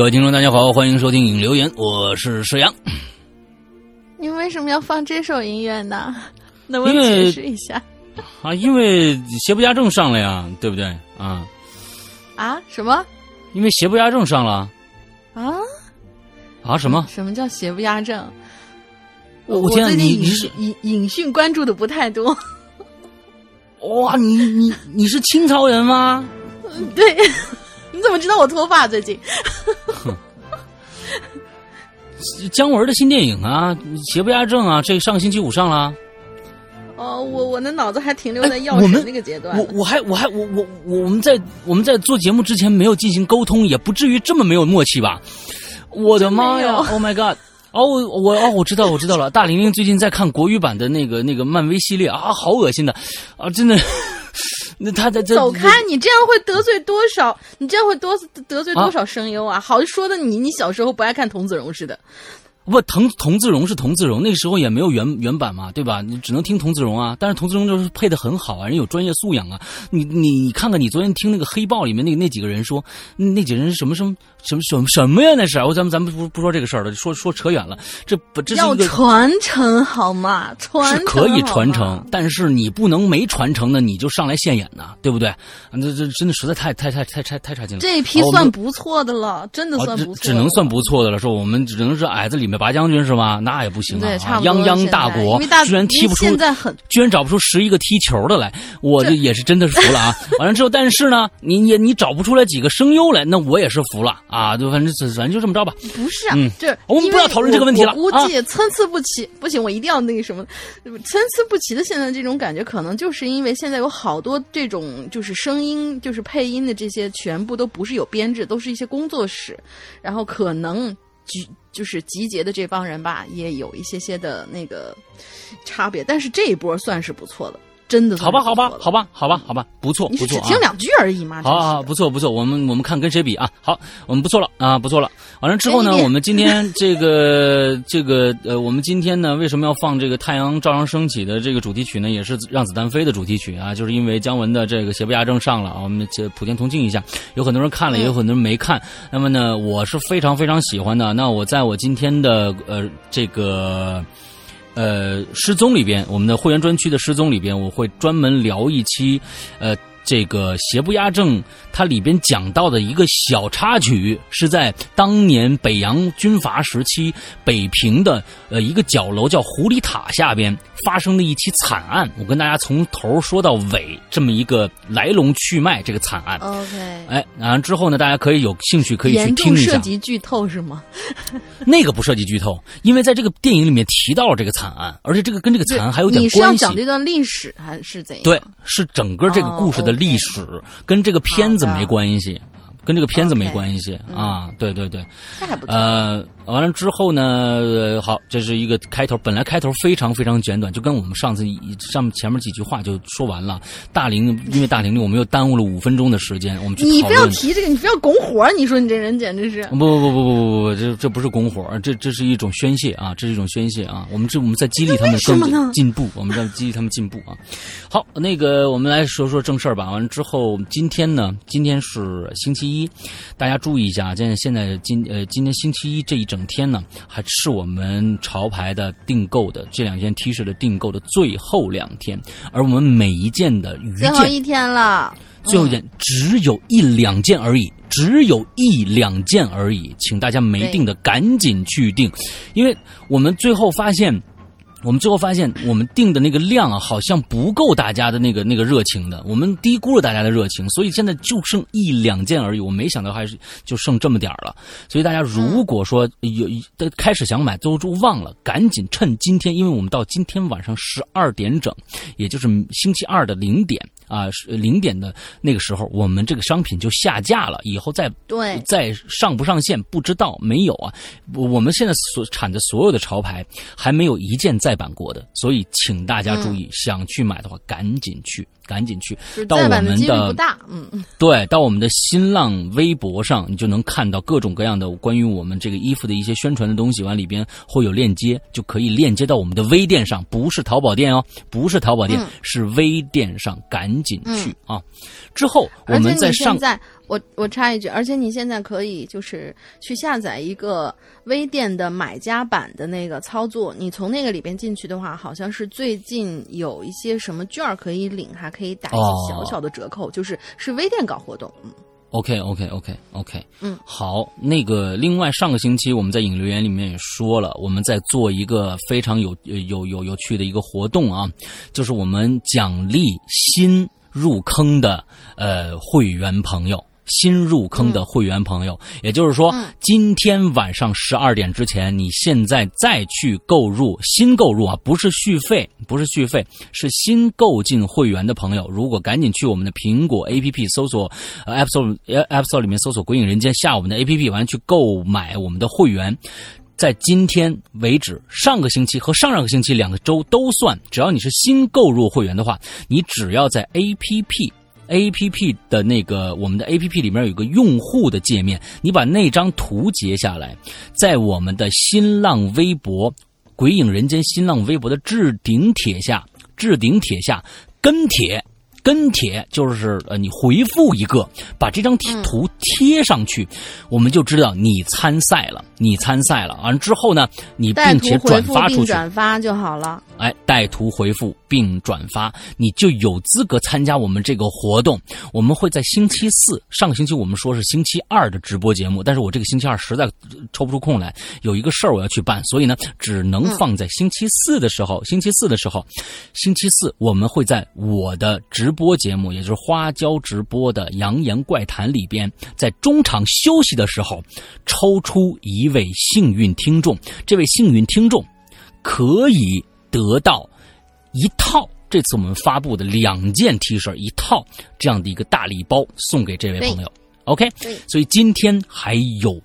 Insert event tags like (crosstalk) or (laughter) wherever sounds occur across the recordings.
各位听众，大家好，欢迎收听影留言，我是石阳。你为什么要放这首音乐呢？能不能解释一下？啊，因为邪不压正上了呀，对不对？啊啊？什么？因为邪不压正上了。啊？啊？什么？什么叫邪不压正？我我最近你影影影讯关注的不太多。哇，你你你是清朝人吗？(laughs) 对。你怎么知道我脱发最近？姜文的新电影啊，《邪不压正》啊，这上个星期五上了。哦，我我的脑子还停留在药神那个阶段。我我还我还我我我们在我们在做节目之前没有进行沟通，也不至于这么没有默契吧？我的妈呀！Oh my god！哦，我哦，我知道我知道了。大玲玲最近在看国语版的那个那个漫威系列啊，好恶心的啊，真的。那他在这走开！你这样会得罪多少？你这样会多得罪多少声优啊？好说的你，你小时候不爱看童子荣似的。不，童童子荣是童子荣，那时候也没有原原版嘛，对吧？你只能听童子荣啊。但是童子荣就是配的很好啊，人有专业素养啊。你你你看看，你昨天听那个黑豹里面那那几个人说，那几个人什么什么什么什么什么呀？那是我咱们咱们不不说这个事儿了，说说扯远了。这不这是要传承好吗？传是可以传承，但是你不能没传承的你就上来现眼呐，对不对？这这真的实在太太太太太太差劲了。这一批算不错的了，真的算不错。只能算不错的了，说我们只能是矮子里面。拔将军是吧？那也不行啊！泱泱大国居然踢不出，现在很居然找不出十一个踢球的来，我这也是真的是服了啊！(laughs) 完了之后，但是呢，你也你找不出来几个声优来，那我也是服了啊！就反正反正就这么着吧。不是啊，这我们不要讨论这个问题了。估计参差不齐，不行，我一定要那个什么，参差不齐的现在这种感觉，可能就是因为现在有好多这种就是声音，就是配音的这些，全部都不是有编制，都是一些工作室，然后可能。集就是集结的这帮人吧，也有一些些的那个差别，但是这一波算是不错的。真的好吧，好吧，好吧，好吧，好吧，不错，不错，只听两句而已嘛。好好，不错，不错，我们我们看跟谁比啊？好，我们不错了啊，不错了。完了之后呢，我们今天这个 (laughs) 这个呃，我们今天呢，为什么要放这个《太阳照常升起》的这个主题曲呢？也是《让子弹飞》的主题曲啊，就是因为姜文的这个《邪不压正》上了啊，我们这普天同庆一下。有很多人看了，也有很多人没看。那么呢，我是非常非常喜欢的。那我在我今天的呃这个。呃，失踪里边，我们的会员专区的失踪里边，我会专门聊一期，呃。这个邪不压正，它里边讲到的一个小插曲，是在当年北洋军阀时期，北平的呃一个角楼叫狐狸塔下边发生的一起惨案。我跟大家从头说到尾，这么一个来龙去脉，这个惨案。OK，哎，然后之后呢，大家可以有兴趣可以去听一下。涉及剧透是吗？(laughs) 那个不涉及剧透，因为在这个电影里面提到了这个惨案，而且这个跟这个惨案还有点关系。你是要讲这段历史还是怎样？对，是整个这个故事的。历史跟这个片子没关系，跟这个片子没关系啊！对对对，呃。完了之后呢？好，这是一个开头。本来开头非常非常简短，就跟我们上次上面前面几句话就说完了。大玲，因为大玲玲，我们又耽误了五分钟的时间。我们你不要提这个，你不要拱火，你说你这人简直是不不不不不不不，这这不是拱火，这这是一种宣泄啊，这是一种宣泄啊。我们这我们在激励他们更进步，我们在激励他们进步啊。好，那个我们来说说正事儿吧。完了之后，今天呢，今天是星期一，大家注意一下，现在现在今呃今天星期一这一整。天呢，还是我们潮牌的订购的这两件 T 恤的订购的最后两天，而我们每一件的余件，最后一天了，最后一件只有一两件而已，只有一两件而已，请大家没订的赶紧去订，因为我们最后发现。我们最后发现，我们定的那个量啊，好像不够大家的那个那个热情的，我们低估了大家的热情，所以现在就剩一两件而已。我没想到还是就剩这么点了，所以大家如果说有开始想买都就忘了，赶紧趁今天，因为我们到今天晚上十二点整，也就是星期二的零点。啊，零点的那个时候，我们这个商品就下架了。以后再对再上不上线不知道，没有啊。我们现在所产的所有的潮牌还没有一件在再版过的，所以请大家注意，想去买的话赶紧去，赶紧去。就是到我们的不大，嗯嗯，对，到我们的新浪微博上，你就能看到各种各样的关于我们这个衣服的一些宣传的东西，完里边会有链接，就可以链接到我们的微店上，不是淘宝店哦，不是淘宝店，嗯是微店上，赶紧去、啊！之后我们在上现在，我我插一句，而且你现在可以就是去下载一个微店的买家版的那个操作，你从那个里边进去的话，好像是最近有一些什么券儿可以领，还可以打一哦些小小的折扣，就是是微店搞活动，嗯。OK OK OK OK，嗯，好，那个另外上个星期我们在引流言里面也说了，我们在做一个非常有呃有有有趣的一个活动啊，就是我们奖励新入坑的呃会员朋友。新入坑的会员朋友，也就是说，嗯今天晚上十二点之前，你现在再去购入新购入啊，不是续费，不是续费，是新购进会员的朋友，如果赶紧去我们的苹果 APP 搜索呃 App Store 呃 App Store 里面搜索“鬼影人间”，下我们的 APP 完去购买我们的会员。在今天为止，上个星期和上上个星期两个周都算，只要你是新购入会员的话，你只要在 APP。A P P 的那个我们的 A P P 里面有个用户的界面，你把那张图截下来，在我们的新浪微博“鬼影人间”新浪微博的置顶帖下，置顶帖下跟帖。跟帖就是呃，你回复一个，把这张图贴上去，我们就知道你参赛了，你参赛了。完之后呢，你并且转发出去，转发就好了。哎，带图回复并转发，你就有资格参加我们这个活动。我们会在星期四，上个星期我们说是星期二的直播节目，但是我这个星期二实在呃抽不出空来，有一个事儿我要去办，所以呢，只能放在星期四的时候。星期四的时候，星期四我们会在我的直播节目，也就是花椒直播的《扬言怪谈》里边，在中场休息的时候，抽出一位幸运听众。这位幸运听众可以得到一套这次我们发布的两件 T 恤一套这样的一个大礼包送给这位朋友。OK，对所以今天还有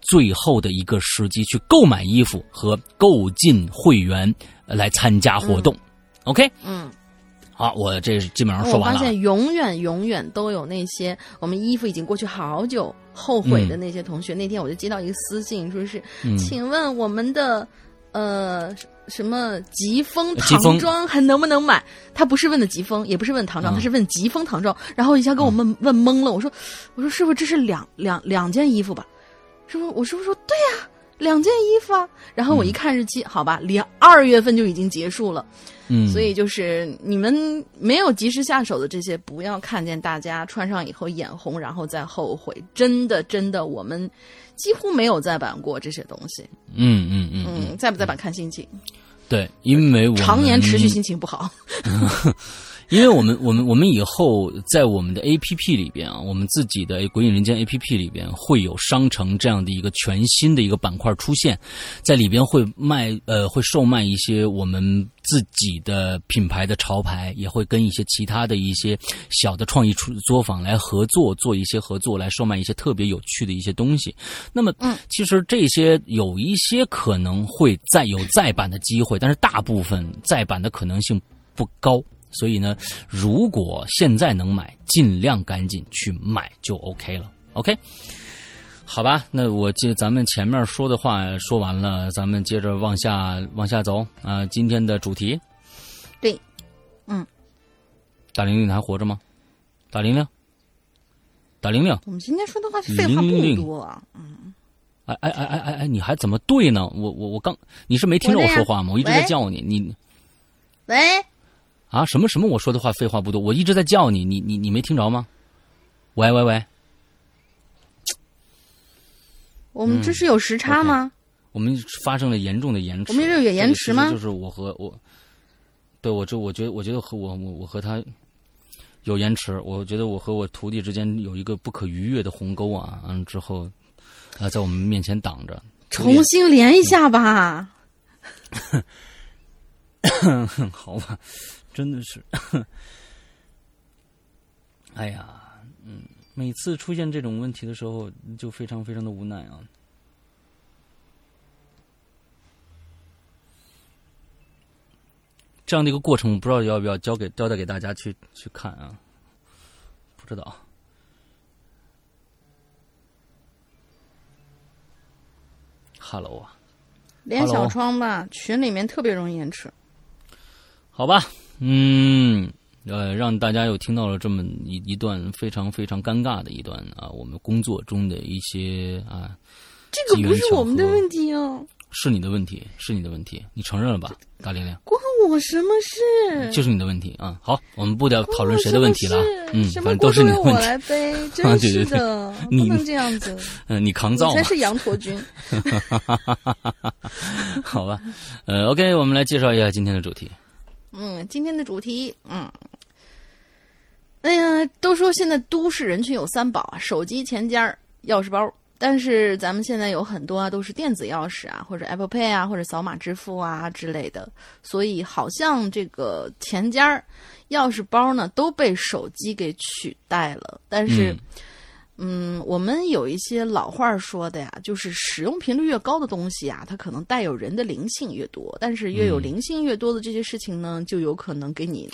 最后的一个时机去购买衣服和购进会员呃来参加活动。OK，嗯，好，我这基本上说完了我。发现永远永远都有那些我们衣服已经过去好久后悔的那些同学。那天我就接到一个私信，说是，嗯请问我们的呃什么疾风唐装还能不能买？他不是问的疾风，也不是问唐装，嗯他是问疾风唐装。然后一下给我问问懵了，我说我说师傅这是两两两件衣服吧？师傅我师傅说对呀、两件衣服啊。然后我一看日期，好吧，连二月份就已经结束了。嗯，所以就是你们没有及时下手的这些，不要看见大家穿上以后眼红，然后再后悔。真的，真的，我们几乎没有再版过这些东西。嗯嗯嗯嗯，嗯，再不再版看心情，对，因为我常年持续心情不好。(laughs) 因为我们我们我们以后在我们的 A P P 里边啊，我们自己的《鬼影人间》A P P 里边会有商城这样的一个全新的一个板块出现，在里边会卖呃会售卖一些我们自己的品牌的潮牌，也会跟一些其他的一些小的创意出作坊来合作，做一些合作来售卖一些特别有趣的一些东西。那么，嗯，其实这些有一些可能会再有再版的机会，但是大部分再版的可能性不高。所以呢，如果现在能买，尽量赶紧去买就 OK 了。OK，好吧，那我这咱们前面说的话说完了，咱们接着往下往下走啊、今天的主题，对，嗯，大玲玲还活着吗？大玲玲，大玲玲，我们今天说的话废话不多啊。哎哎哎哎哎哎，你还怎么对呢？我我我刚你是没听着我说话吗？我一直在叫你，你喂，啊什么什么？我说的话废话不多，我一直在叫你，你你你没听着吗？喂喂喂，我们这是有时差吗？我们发生了严重的延迟。我们这有延迟吗就是我和我，对我这我觉得我觉得和我我我和他有延迟，我觉得我和我徒弟之间有一个不可逾越的鸿沟啊，完了之后啊在我们面前挡着。重新连一下吧。(laughs) 好吧，真的是，(laughs) 哎呀，嗯，每次出现这种问题的时候，就非常非常的无奈啊。这样的一个过程，我不知道要不要交给交代给大家去去看啊？不知道。Hello 啊，连小窗吧，群里面特别容易延迟。好吧，嗯，呃，让大家又听到了这么一一段非常非常尴尬的一段啊，我们工作中的一些啊，这个不是我们的问题啊。是你的问题，是你的问题，你承认了吧，大玲玲？关我什么事？就是你的问题啊！好，我们不得讨论谁的问题了，嗯，反正都是你的问题。我来背，(laughs) 真是的，(laughs) 不能这样子。嗯，(laughs) 你扛造，才是羊驼君。好吧，呃，OK，我们来介绍一下今天的主题。嗯，今天的主题，嗯，哎呀，都说现在都市人群有三宝啊：手机、钱夹、钥匙包。但是咱们现在有很多啊，都是电子钥匙啊，或者 Apple Pay 啊，或者扫码支付啊之类的，所以好像这个钱夹、钥匙包呢都被手机给取代了。但是，我们有一些老话说的呀，就是使用频率越高的东西啊，它可能带有人的灵性越多。但是越有灵性越多的这些事情呢，就有可能给你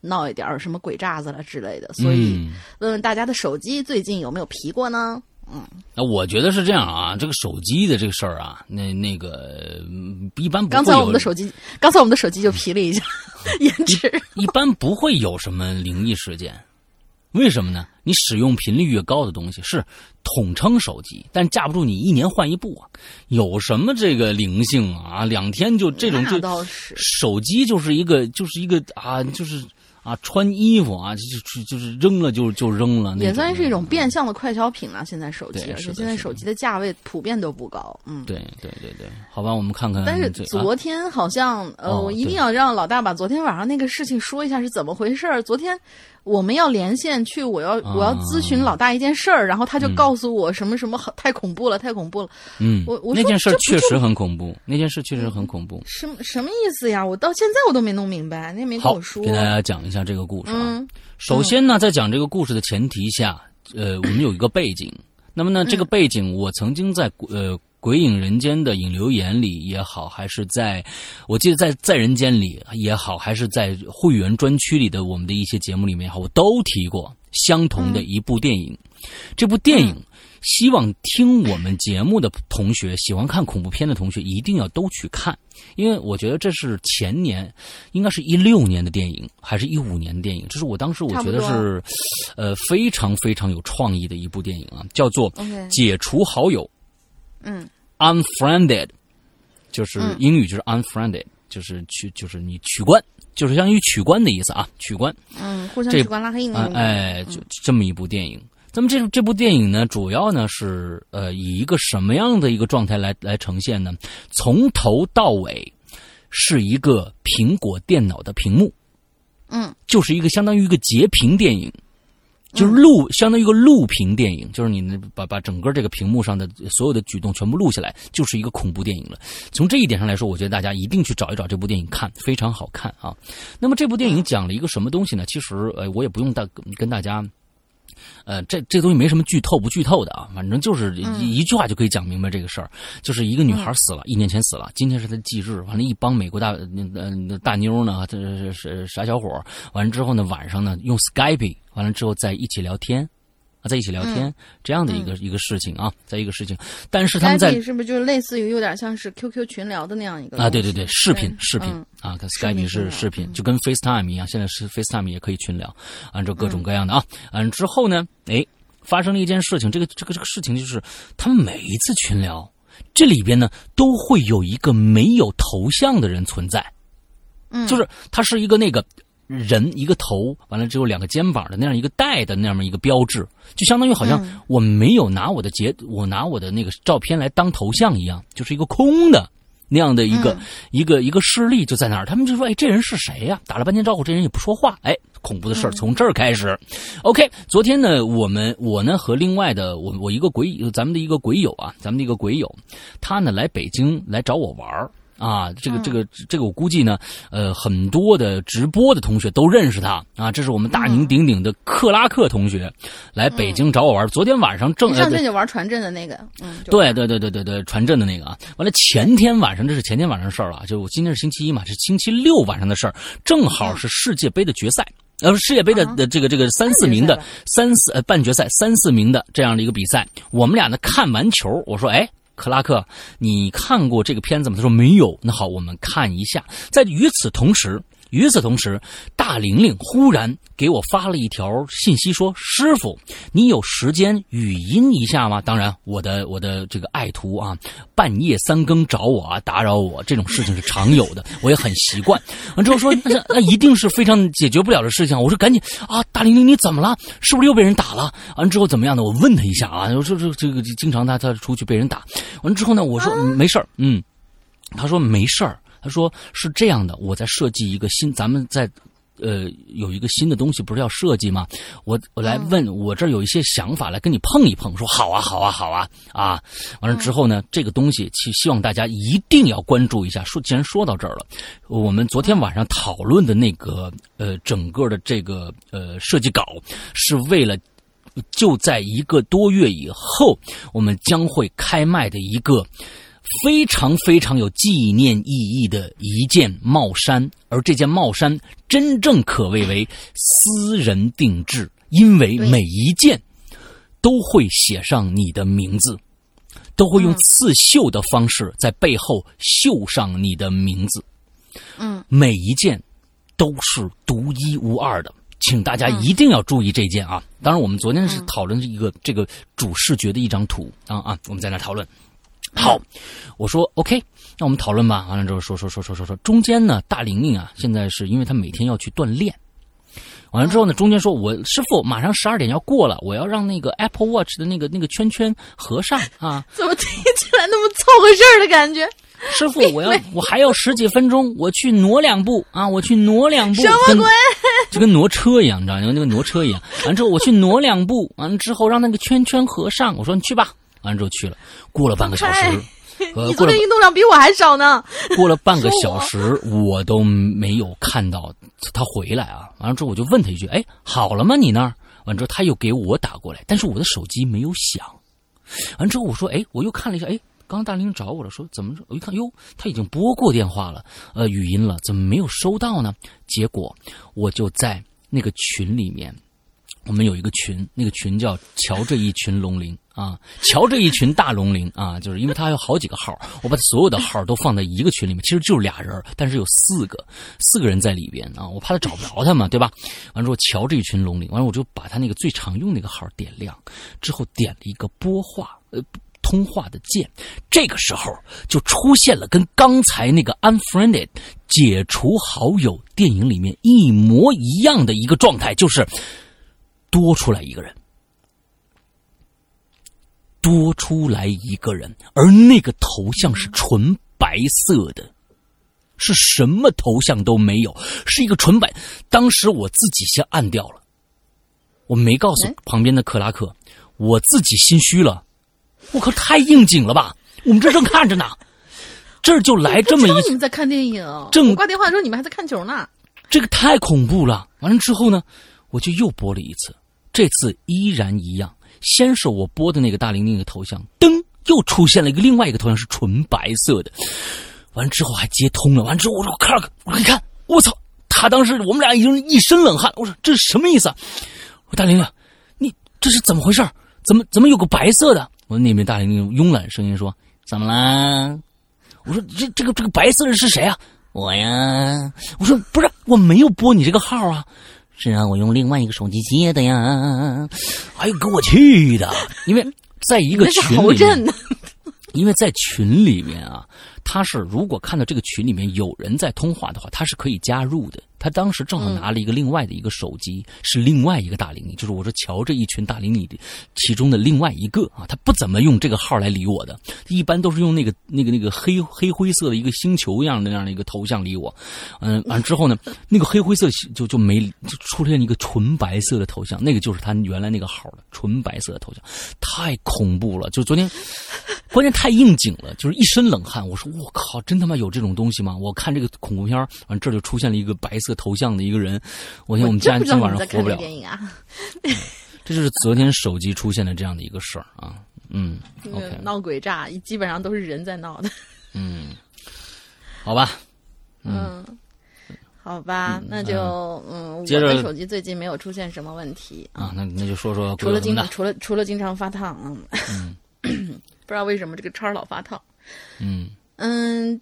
闹一点什么鬼渣子了之类的。所以，问问大家的手机最近有没有皮过呢？嗯，那我觉得是这样啊，这个手机的这个事儿啊，那那个一般不刚才我们的手机，刚才我们的手机就皮了一下，(laughs) (laughs) 延迟。一般不会有什么灵异事件，为什么呢？你使用频率越高的东西是统称手机，但架不住你一年换一部啊，有什么这个灵性啊？两天就这种就手机就是一个就是一个啊，就是。啊，穿衣服啊，就就就是扔了就就扔了，也算是一种变相的快消品了。现在手机，而且现在手机的价位普遍都不高。嗯，对对对对，好吧，我们看看。但是昨天好像，呃，我一定要让老大把昨天晚上那个事情说一下是怎么回事儿。昨天。我们要连线去，我要我要咨询老大一件事儿，然后他就告诉我什么什么太恐怖了，太恐怖了。嗯，我我那件事确实很恐怖，那件事确实很恐怖。什什么意思呀？我到现在我都没弄明白，那也没跟我说。给大家讲一下这个故事啊。首先呢，在讲这个故事的前提下，呃，我们有一个背景。那么呢，这个背景我曾经在呃。鬼影人间的影流言里也好，还是在，我记得在在人间里也好，还是在会员专区里的我们的一些节目里面也好，我都提过相同的一部电影。这部电影，希望听我们节目的同学，喜欢看恐怖片的同学，一定要都去看，因为我觉得这是前年，应该是一六年的电影，还是一五年的电影？这是我当时我觉得是，呃，非常非常有创意的一部电影啊，叫做《解除好友》。嗯，unfriended，就是英语就是 unfriended，就是取就是你取关，就是相当于取关的意思啊，取关。嗯，互相取关拉黑那种。哎，就这么一部电影。那么这这部电影呢，主要呢是呃以一个什么样的一个状态来来呈现呢？从头到尾是一个苹果电脑的屏幕，嗯，就是一个相当于一个截屏电影。就是录，相当于一个录屏电影，就是你把把整个这个屏幕上的所有的举动全部录下来，就是一个恐怖电影了。从这一点上来说，我觉得大家一定去找一找这部电影看，非常好看啊。那么这部电影讲了一个什么东西呢？其实，呃，我也不用大跟大家。呃，这这东西没什么剧透不剧透的啊，反正就是一一句话就可以讲明白这个事儿，就是一个女孩死了，一年前死了，今天是她的忌日，完了，一帮美国大呃大妞呢，这是是傻小伙，完了之后呢，晚上呢用 Skype，完了之后在一起聊天。啊，在一起聊天这样的一个一个事情啊，在一个事情，但是他们在是不是就类似于有点像是 QQ 群聊的那样一个啊？对对对，视频视频啊，跟 Skype 是视频，就跟 FaceTime 一样，现在是 FaceTime 也可以群聊，按照各种各样的啊，嗯，之后呢，哎，发生了一件事情，这个这个这个事情就是，他们每一次群聊，这里边呢都会有一个没有头像的人存在，嗯，就是他是一个那个。人一个头，完了之后两个肩膀的那样一个带的那么一个标志，就相当于好像我没有拿我的截，我拿我的那个照片来当头像一样，就是一个空的那样的一个一个一个势力就在那儿。他们就说：“哎，这人是谁呀？”打了半天招呼，这人也不说话。哎，恐怖的事儿从这儿开始。OK，昨天呢，我们我呢和另外的我我一个鬼，咱们的一个鬼友啊，咱们的一个鬼友，他呢来北京来找我玩儿。啊，这个这个这个我估计呢，呃，很多的直播的同学都认识他啊，这是我们大名鼎鼎的克拉克同学，来北京找我玩。昨天晚上正上阵就玩传真的那个，嗯，对对对对对对，传真的那个啊。完了前天晚上，这是前天晚上的事儿了，就我今天是星期一嘛，是星期六晚上的事儿，正好是世界杯的决赛，呃，世界杯的的这个这个三四名的三四呃半决赛三四名的这样的一个比赛，我们俩呢看完球，我说哎。克拉克，你看过这个片子吗？他说没有。那好，我们看一下。在与此同时。与此同时，大玲玲忽然给我发了一条信息，说：“师傅，你有时间语音一下吗？”当然，我的我的这个爱徒啊，半夜三更找我啊，打扰我，这种事情是常有的，我也很习惯。完之后说，那那一定是非常解决不了的事情。我说赶紧啊，大玲玲你怎么了？是不是又被人打了？完之后怎么样的？我问他一下啊，我说这这个经常他他出去被人打。完之后呢，我说没事儿，嗯，他说没事儿。他说是这样的，我在设计一个新，咱们在，呃，有一个新的东西，不是要设计吗？我我来问我这儿有一些想法，来跟你碰一碰。说好啊，好啊，好啊，啊！完了之后呢，这个东西希希望大家一定要关注一下。说既然说到这儿了，我们昨天晚上讨论的那个呃，整个的这个呃设计稿，是为了就在一个多月以后，我们将会开卖的一个。非常非常有纪念意义的一件帽衫，而这件帽衫真正可谓为私人定制，因为每一件都会写上你的名字，都会用刺绣的方式在背后绣上你的名字。嗯，每一件都是独一无二的，请大家一定要注意这件啊！当然，我们昨天是讨论一个这个主视觉的一张图啊啊，我们在那讨论。好，我说 OK，那我们讨论吧。完了之后说说说说说说，中间呢，大玲玲啊，现在是因为她每天要去锻炼。完了之后呢，中间说我师傅马上十二点要过了，我要让那个 Apple Watch 的那个那个圈圈合上啊。(laughs) 怎么听起来那么凑合事儿的感觉？师傅，我要我还要十几分钟，我去挪两步啊，我去挪两步。什么鬼？就跟挪车一样，你知道吗？那个挪车一样。完之后我去挪两步，完了之后让那个圈圈合上。我说你去吧。完了之后去了，过了半个小时，你昨天运动量比我还少呢。(laughs) 过了半个小时，我都没有看到他回来啊。完了之后我就问他一句：“哎，好了吗？你那儿？”完之后他又给我打过来，但是我的手机没有响。完之后我说：“哎，我又看了一下，哎，刚刚大玲找我了，说怎么？我一看，哟，他已经拨过电话了，呃，语音了，怎么没有收到呢？结果我就在那个群里面。”我们有一个群，那个群叫“瞧这一群龙鳞”啊，瞧这一群大龙鳞啊，就是因为他有好几个号，我把所有的号都放在一个群里面，其实就是俩人，但是有四个，四个人在里边啊，我怕他找不着他嘛，对吧？完之后，瞧这一群龙鳞，完了我就把他那个最常用那个号点亮，之后点了一个拨话呃通话的键，这个时候就出现了跟刚才那个 unfriended 解除好友电影里面一模一样的一个状态，就是。多出来一个人，多出来一个人，而那个头像是纯白色的，是什么头像都没有，是一个纯白。当时我自己先按掉了，我没告诉旁边的克拉克，我自己心虚了。我靠，太应景了吧！我们这正看着呢，这儿就来这么一。你们在看电影，正挂电话的时候你们还在看球呢。这个太恐怖了。完了之后呢，我就又播了一次。这次依然一样，先是我播的那个大玲玲的头像，噔，又出现了一个另外一个头像是纯白色的，完之后还接通了，完之后我说克拉克，我说你看，我操，他当时我们俩已经一身冷汗，我说这是什么意思？我说大玲玲，你这是怎么回事？怎么怎么有个白色的？我那边大玲玲慵懒声音说怎么啦？我说这这个这个白色的是谁啊？我呀，我说不是，我没有拨你这个号啊。是让我用另外一个手机接的呀！哎呦，给我气的！因为在一个群里面，因为在群里面啊，他是如果看到这个群里面有人在通话的话，他是可以加入的。他当时正好拿了一个另外的一个手机，是另外一个大龄女，就是我说瞧这一群大龄女的其中的另外一个啊，他不怎么用这个号来理我的，一般都是用那个那个那个黑黑灰色的一个星球一样的那样的一个头像理我，嗯，完之后呢，那个黑灰色就就没就出现一个纯白色的头像，那个就是他原来那个号的纯白色的头像，太恐怖了。就昨天关键太应景了，就是一身冷汗。我说 (laughs) 我靠，真他妈有这种东西吗？我看这个恐怖片完这就出现了一个白色头像的一个人，我想我们家今晚上活不了。电影啊，(laughs) 这就是昨天手机出现的这样的一个事儿啊。嗯，OK，闹鬼诈，基本上都是人在闹的。(laughs) 嗯，好吧，嗯。好吧，那就嗯，我的手机最近没有出现什么问题啊。那那就说说，除了经除了除了经常发烫，嗯，(coughs) 不知道为什么这个叉老发烫。嗯嗯，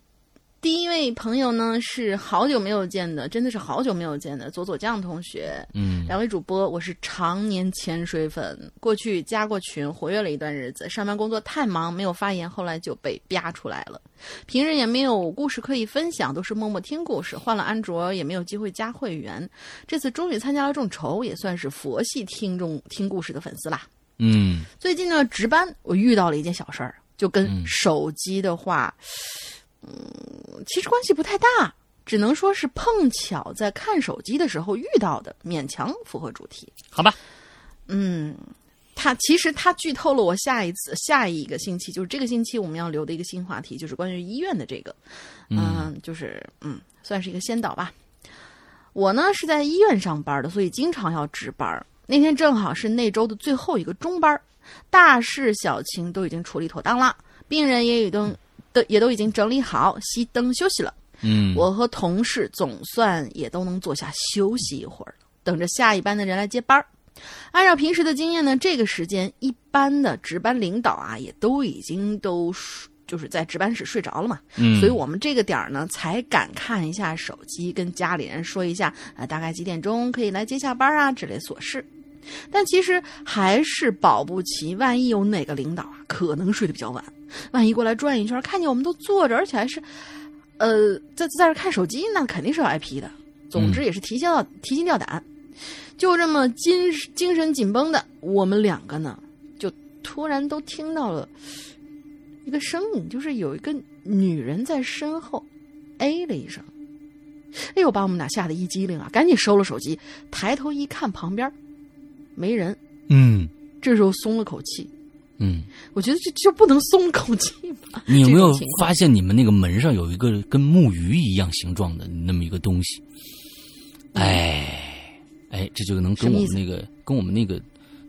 第一位朋友呢是好久没有见的，真的是好久没有见的左左酱同学。嗯，两位主播，我是常年潜水粉，过去加过群，活跃了一段日子，上班工作太忙没有发言，后来就被啪出来了。平日也没有故事可以分享，都是默默听故事。换了安卓也没有机会加会员。这次终于参加了众筹，也算是佛系听众听故事的粉丝啦。嗯，最近呢值班，我遇到了一件小事儿，就跟手机的话，嗯，其实关系不太大，只能说是碰巧在看手机的时候遇到的，勉强符合主题。好吧，嗯。他其实他剧透了我下一次下一个星期，就是这个星期我们要留的一个新话题，就是关于医院的这个，嗯，就是嗯，算是一个先导吧。我呢是在医院上班的，所以经常要值班。那天正好是那周的最后一个中班，大事小情都已经处理妥当了，病人也已经都也都已经整理好，熄灯休息了。嗯，我和同事总算也都能坐下休息一会儿，等着下一班的人来接班。按照平时的经验呢，这个时间一般的值班领导啊，也都已经都就是在值班室睡着了嘛。嗯，所以我们这个点儿呢，才敢看一下手机，跟家里人说一下啊，大概几点钟可以来接下班啊，之类琐事。但其实还是保不齐，万一有哪个领导啊，可能睡得比较晚，万一过来转一圈，看见我们都坐着，而且还是，呃，在在这看手机，那肯定是要挨批的。总之也是提心吊提心吊胆。就这么精精神紧绷的我们两个呢，就突然都听到了一个声音，就是有一个女人在身后哎了一声，哎呦，把我们俩吓得一激灵啊！赶紧收了手机，抬头一看，旁边没人。嗯，这时候松了口气。嗯，我觉得这就不能松口气吗？你有没有发现你们那个门上有一个跟木鱼一样形状的那么一个东西？哎。哎，这就能跟我们那个、跟我们那个、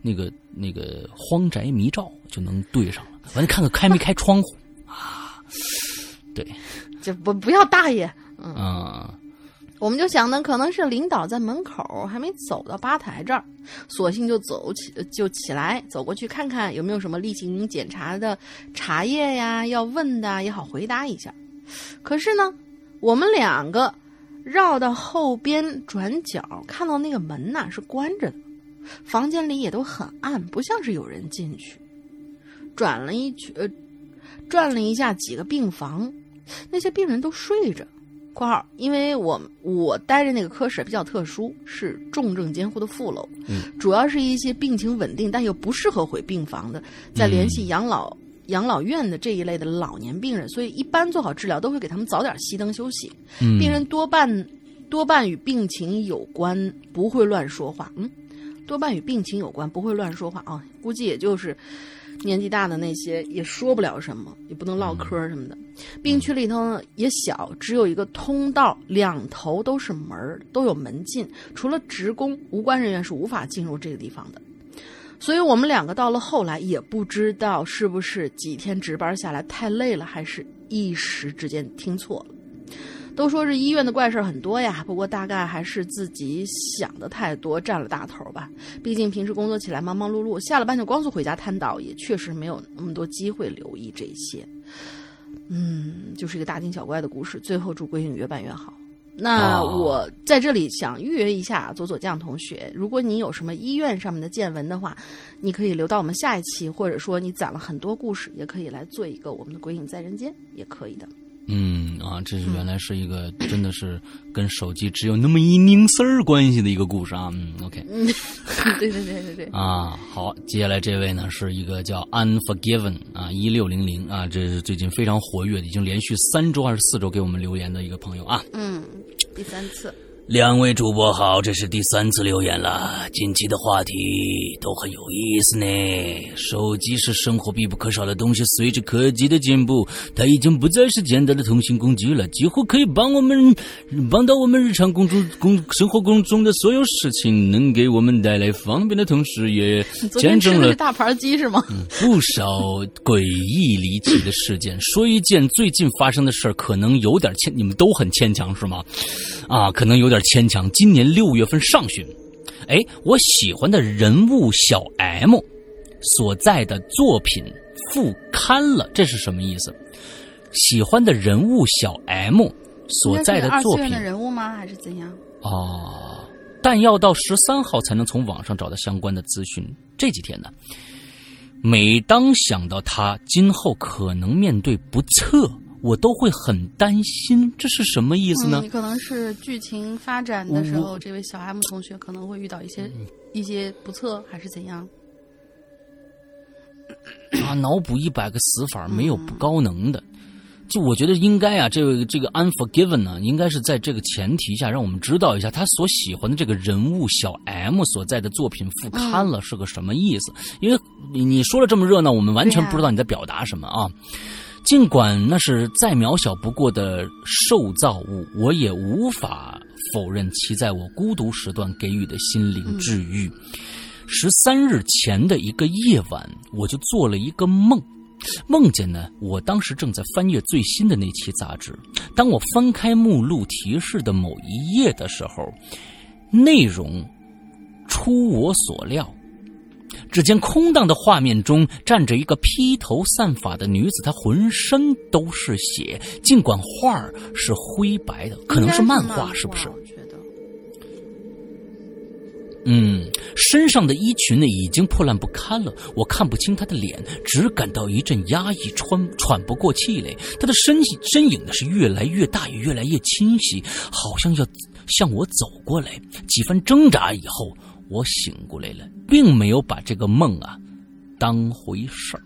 那个、那个荒宅迷照就能对上了。完了，看看开没开窗户 (laughs) 啊？对，这不不要大爷。嗯，我们就想呢，可能是领导在门口还没走到吧台这儿，索性就走起就起来走过去看看有没有什么例行检查的茶叶呀，要问的也好回答一下。可是呢，我们两个。绕到后边转角，看到那个门呐是关着的，房间里也都很暗，不像是有人进去。转了一圈，转了一下几个病房，那些病人都睡着。（括号）因为我我待着那个科室比较特殊，是重症监护的副楼，嗯主要是一些病情稳定但又不适合回病房的，在联系养老。养老院的这一类的老年病人，所以一般做好治疗都会给他们早点熄灯休息。嗯病人多半多半与病情有关，不会乱说话。嗯，多半与病情有关，不会乱说话啊。估计也就是年纪大的那些也说不了什么，也不能唠嗑什么的。病区里头呢也小，只有一个通道，两头都是门都有门禁，除了职工，无关人员是无法进入这个地方的。所以我们两个到了后来也不知道是不是几天值班下来太累了，还是一时之间听错了。都说这医院的怪事很多呀，不过大概还是自己想的太多，占了大头吧。毕竟平时工作起来忙忙碌碌，下了班就光速回家瘫倒，也确实没有那么多机会留意这些。嗯，就是一个大惊小怪的故事。最后祝鬼影越办越好。那我在这里想预约一下左左酱同学，如果你有什么医院上面的见闻的话，你可以留到我们下一期，或者说你攒了很多故事，也可以来做一个我们的《鬼影在人间》，也可以的。嗯啊，这是原来是一个真的是跟手机只有那么一拧丝儿关系的一个故事啊。嗯，OK。嗯，(laughs) 对对对对对。啊，好，接下来这位呢是一个叫 Unforgiven 啊，一六零零啊，这是最近非常活跃的，已经连续三周还是四周给我们留言的一个朋友啊。嗯，第三次。两位主播好，这是第三次留言了。近期的话题都很有意思呢。手机是生活必不可少的东西，随着科技的进步，它已经不再是简单的通信工具了，几乎可以帮我们帮到我们日常工作工生活工中的所有事情，能给我们带来方便的同时，也见证了大盘鸡是吗？不少诡异离奇的事件。说一件最近发生的事儿，可能有点牵，你们都很牵强是吗？啊，可能有点。牵强。今年六月份上旬，哎，我喜欢的人物小 M 所在的作品复刊了，这是什么意思？喜欢的人物小 M 所在的作品的人物吗？还是怎样？哦，但要到十三号才能从网上找到相关的资讯。这几天呢，每当想到他今后可能面对不测。我都会很担心，这是什么意思呢？可能是剧情发展的时候，这位小 M 同学可能会遇到一些一些不测，还是怎样？啊，脑补一百个死法，没有不高能的。就我觉得应该啊，这个这个 Unforgiven 呢，应该是在这个前提下，让我们知道一下他所喜欢的这个人物小 M 所在的作品复刊了是个什么意思。因为你你说了这么热闹，我们完全不知道你在表达什么啊。尽管那是再渺小不过的受造物，我也无法否认其在我孤独时段给予的心灵治愈。十三日前的一个夜晚，我就做了一个梦，梦见呢，我当时正在翻阅最新的那期杂志。当我翻开目录提示的某一页的时候，内容出我所料。只见空荡的画面中站着一个披头散发的女子，她浑身都是血。尽管画儿是灰白的，可能是漫画，是不是？我觉得，嗯，身上的衣裙呢已经破烂不堪了，我看不清她的脸，只感到一阵压抑，喘喘不过气来。她的身身影呢是越来越大，也越来越清晰，好像要向我走过来。几番挣扎以后。我醒过来了，并没有把这个梦啊当回事儿。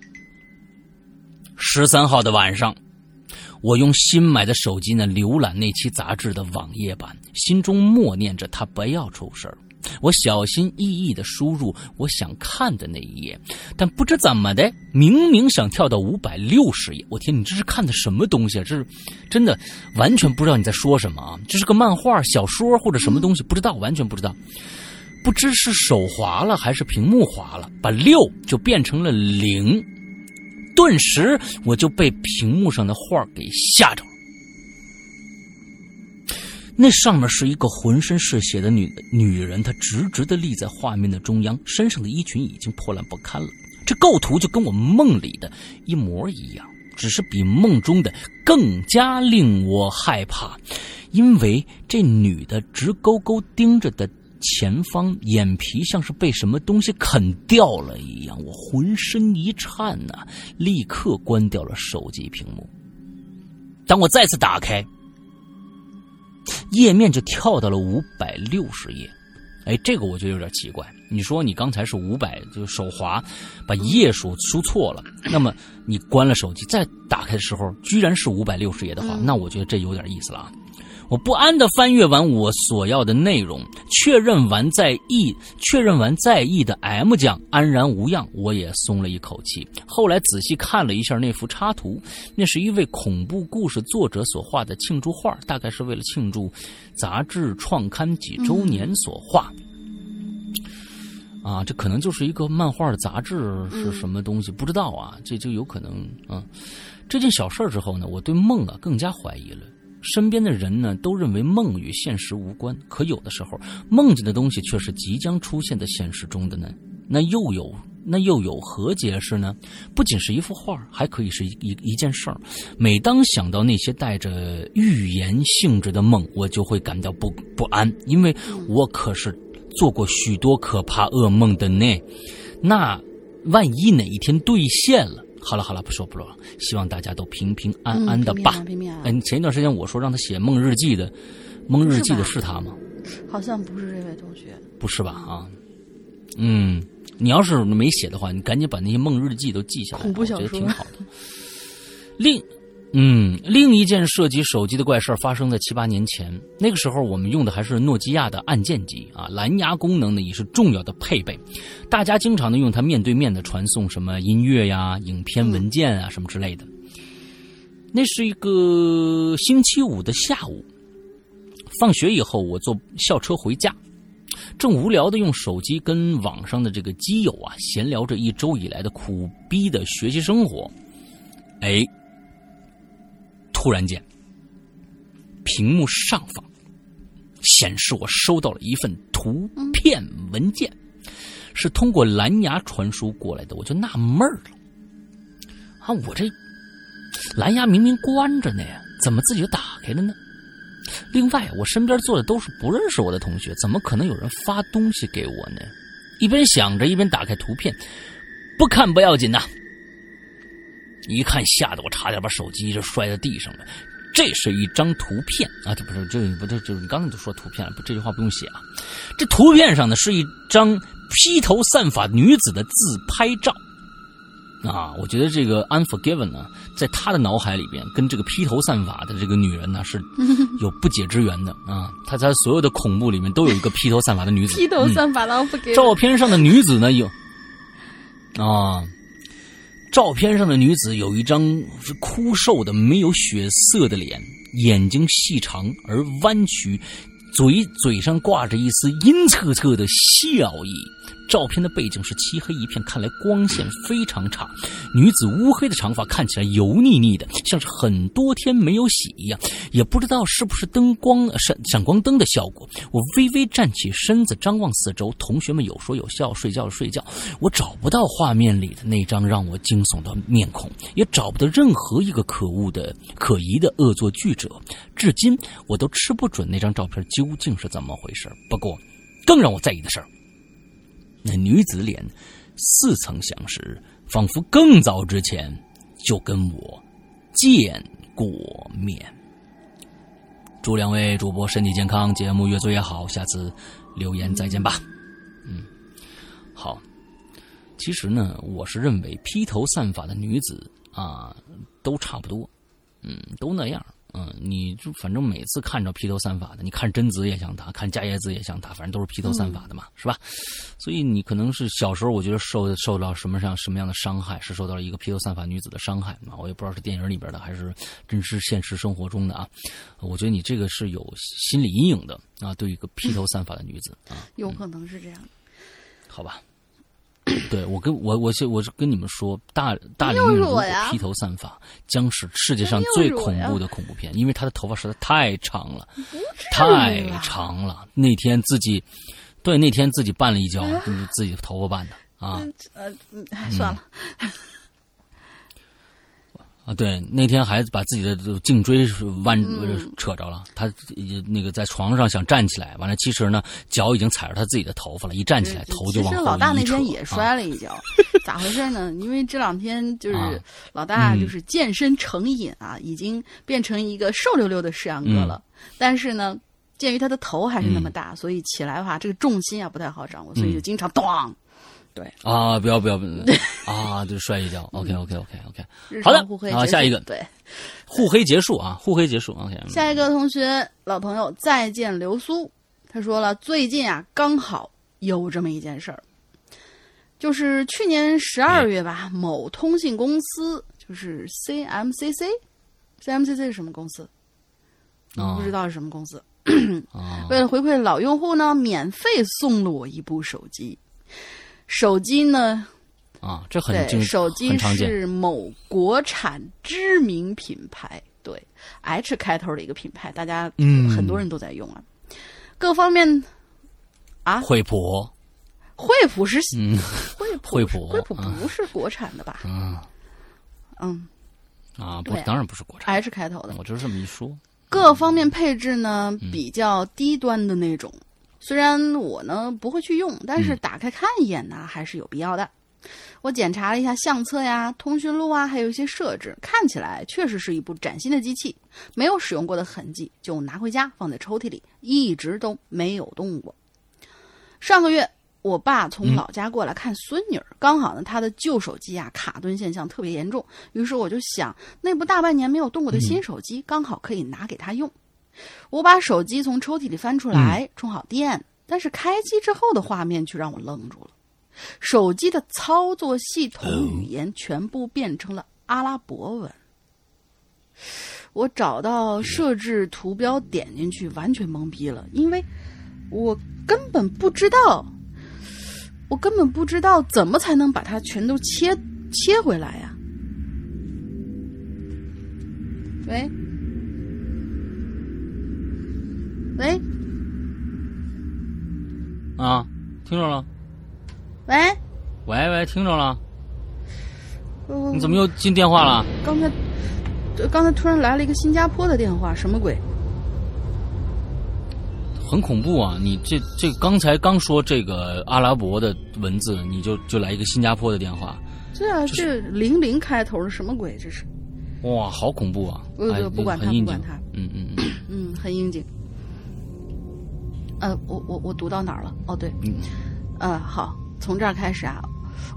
十三号的晚上，我用新买的手机呢浏览那期杂志的网页版，心中默念着他不要出事儿。我小心翼翼的输入我想看的那一页，但不知怎么的，明明想跳到五百六十页。我天，你这是看的什么东西啊？这是真的完全不知道你在说什么啊！这是个漫画、小说或者什么东西？不知道，完全不知道。不知是手滑了还是屏幕滑了，把六就变成了零，顿时我就被屏幕上的画给吓着了。那上面是一个浑身是血的女女人，她直直的立在画面的中央，身上的衣裙已经破烂不堪了。这构图就跟我梦里的一模一样，只是比梦中的更加令我害怕，因为这女的直勾勾盯着的。前方眼皮像是被什么东西啃掉了一样，我浑身一颤呐，立刻关掉了手机屏幕。当我再次打开，页面就跳到了五百六十页。哎，这个我觉得有点奇怪。你说你刚才是五百，就手滑把页数输错了，那么你关了手机再打开的时候，居然是五百六十页的话，那我觉得这有点意思了啊。我不安的翻阅完我所要的内容，确认完在意，确认完在意的 M 酱安然无恙，我也松了一口气。后来仔细看了一下那幅插图，那是一位恐怖故事作者所画的庆祝画，大概是为了庆祝杂志创刊几周年所画。啊，这可能就是一个漫画的杂志是什么东西？不知道啊，这就有可能啊。这件小事之后呢，我对梦啊更加怀疑了。身边的人呢，都认为梦与现实无关，可有的时候，梦见的东西却是即将出现在现实中的呢。那又有那又有何解释呢？不仅是一幅画，还可以是一一一件事儿。每当想到那些带着预言性质的梦，我就会感到不不安，因为我可是做过许多可怕噩梦的呢。那万一哪一天兑现了？好了好了，不说不说了，希望大家都平平安安的吧。嗯，前一段时间我说让他写梦日记的，梦日记的是他吗？好像不是这位同学。不是吧？啊，嗯，你要是没写的话，你赶紧把那些梦日记都记下来，我觉得挺好的。另，嗯，另一件涉及手机的怪事发生在七八年前。那个时候我们用的还是诺基亚的按键机啊，蓝牙功能呢也是重要的配备，大家经常的用它面对面的传送什么音乐呀、影片文件啊什么之类的。那是一个星期五的下午，放学以后我坐校车回家，正无聊的用手机跟网上的这个基友啊闲聊着一周以来的苦逼的学习生活，哎。突然间，屏幕上方显示我收到了一份图片文件，是通过蓝牙传输过来的。我就纳闷了，啊，我这蓝牙明明关着呢，怎么自己就打开了呢？另外，我身边坐的都是不认识我的同学，怎么可能有人发东西给我呢？一边想着，一边打开图片，不看不要紧呐。一看，吓得我差点把手机就摔在地上了。这是一张图片啊，这不是这不这这你刚才都说图片了，不这句话不用写啊。这图片上呢是一张披头散发女子的自拍照啊。我觉得这个 Unforgiven 呢，在他的脑海里边，跟这个披头散发的这个女人呢是 (laughs) 有不解之缘的啊。他在所有的恐怖里面都有一个披头散发的女子。披头散发的 Unforgiven。照片上的女子呢有啊。照片上的女子有一张枯瘦的、没有血色的脸，眼睛细长而弯曲，嘴嘴上挂着一丝阴恻恻的笑意。照片的背景是漆黑一片，看来光线非常差。女子乌黑的长发看起来油腻腻的，像是很多天没有洗一样。也不知道是不是灯光闪闪光灯的效果。我微微站起身子，张望四周，同学们有说有笑，睡觉睡觉。我找不到画面里的那张让我惊悚的面孔，也找不到任何一个可恶的、可疑的恶作剧者。至今我都吃不准那张照片究竟是怎么回事。不过，更让我在意的事儿。那女子脸似曾相识，仿佛更早之前就跟我见过面。祝两位主播身体健康，节目越做越好。下次留言再见吧。嗯，好。其实呢，我是认为披头散发的女子啊，都差不多，嗯，都那样。嗯，你就反正每次看着披头散发的，你看贞子也像他，看伽椰子也像他，反正都是披头散发的嘛，是吧？所以你可能是小时候，我觉得受受到什么样什么样的伤害，是受到了一个披头散发女子的伤害啊？我也不知道是电影里边的还是真实现实生活中的啊？我觉得你这个是有心理阴影的啊，对一个披头散发的女子啊，有可能是这样。好吧。(clears throat) 对，我跟我我是我是跟你们说，大大龄女如果披头散发，将是世界上最恐怖的恐怖片，因为她的头发实在太长了，太长了。那天自己，对，那天自己绊了一跤，自己头发绊的啊。呃，算了。(laughs) 啊，对，那天还把自己的颈椎弯扯着了。他那个在床上想站起来，完了，其实呢，脚已经踩着他自己的头发了。一站起来，头就往后其实老大那天也摔了一跤，(laughs) 咋回事呢？因为这两天就是老大就是健身成瘾啊，已经变成一个瘦溜溜的石阳哥了。但是呢，鉴于他的头还是那么大，所以起来的话，这个重心啊不太好掌握，所以就经常咚。对啊，不要不要不要 (laughs) 啊，就摔一跤。OK OK OK OK，好的，好下一个。对，互黑结束啊，互黑结束。OK，下一个同学老朋友再见流苏，他说了，最近啊刚好有这么一件事儿，就是去年十二月吧，某通信公司就是 CMCC，CMCC 是什么公司？不知道是什么公司。为了回馈老用户呢，免费送了我一部手机。手机呢？啊，这很对，手机是某国产知名品牌，对，H 开头的一个品牌，大家嗯很多人都在用啊。各方面啊，惠普，惠普是嗯，惠普，惠普，惠普不是国产的吧？嗯嗯啊，不，当然不是国产，H 开头的。我就是这么一说。各方面配置呢，比较低端的那种。虽然我呢不会去用，但是打开看一眼呢还是有必要的。我检查了一下相册呀、通讯录啊，还有一些设置，看起来确实是一部崭新的机器，没有使用过的痕迹，就拿回家放在抽屉里，一直都没有动过。上个月我爸从老家过来看孙女儿，刚好呢，他的旧手机啊卡顿现象特别严重，于是我就想，那部大半年没有动过的新手机，刚好可以拿给他用。我把手机从抽屉里翻出来，充好电，但是开机之后的画面却让我愣住了，手机的操作系统语言全部变成了阿拉伯文。我找到设置图标，点进去，完全懵逼了，因为我根本不知道。我根本不知道怎么才能把它全都切切回来呀！喂，喂，啊，听着了。喂，喂喂，听着了。你怎么又进电话了？刚才，刚才突然来了一个新加坡的电话，什么鬼？很恐怖啊！你这这刚才刚说这个阿拉伯的文字，你就就来一个新加坡的电话。对啊，这零零开头的什么鬼？这是。哇，好恐怖啊！不不，不管他，不管他。嗯嗯嗯。嗯，很应景。呃，我我我读到哪儿了？哦，对。嗯。呃，好，从这儿开始啊。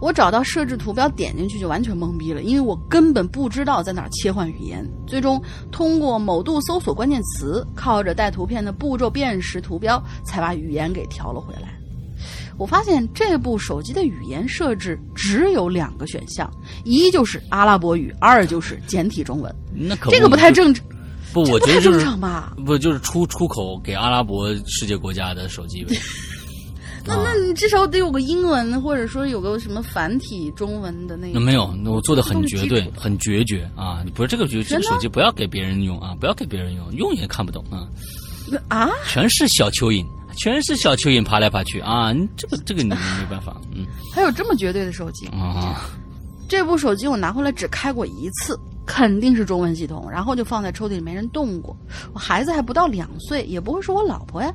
我找到设置图标，点进去就完全懵逼了，因为我根本不知道在哪儿切换语言。最终通过某度搜索关键词，靠着带图片的步骤辨识图标，才把语言给调了回来。我发现这部手机的语言设置只有两个选项，一就是阿拉伯语，二就是简体中文。那可这个不太正常。不，我觉得正常吧？不就是出出口给阿拉伯世界国家的手机呗？(laughs) 那那你至少得有个英文，或者说有个什么繁体中文的那个。没有，我做的很绝对，很决绝啊！不是这个绝，这个手机不要给别人用啊！不要给别人用，用也看不懂啊！啊？(laughs) 全是小蚯蚓，全是小蚯蚓爬来爬去啊！你这个这个你没办法，嗯。(laughs) 还有这么绝对的手机啊？这部手机我拿回来只开过一次，肯定是中文系统，然后就放在抽屉里没人动过。我孩子还不到两岁，也不会是我老婆呀。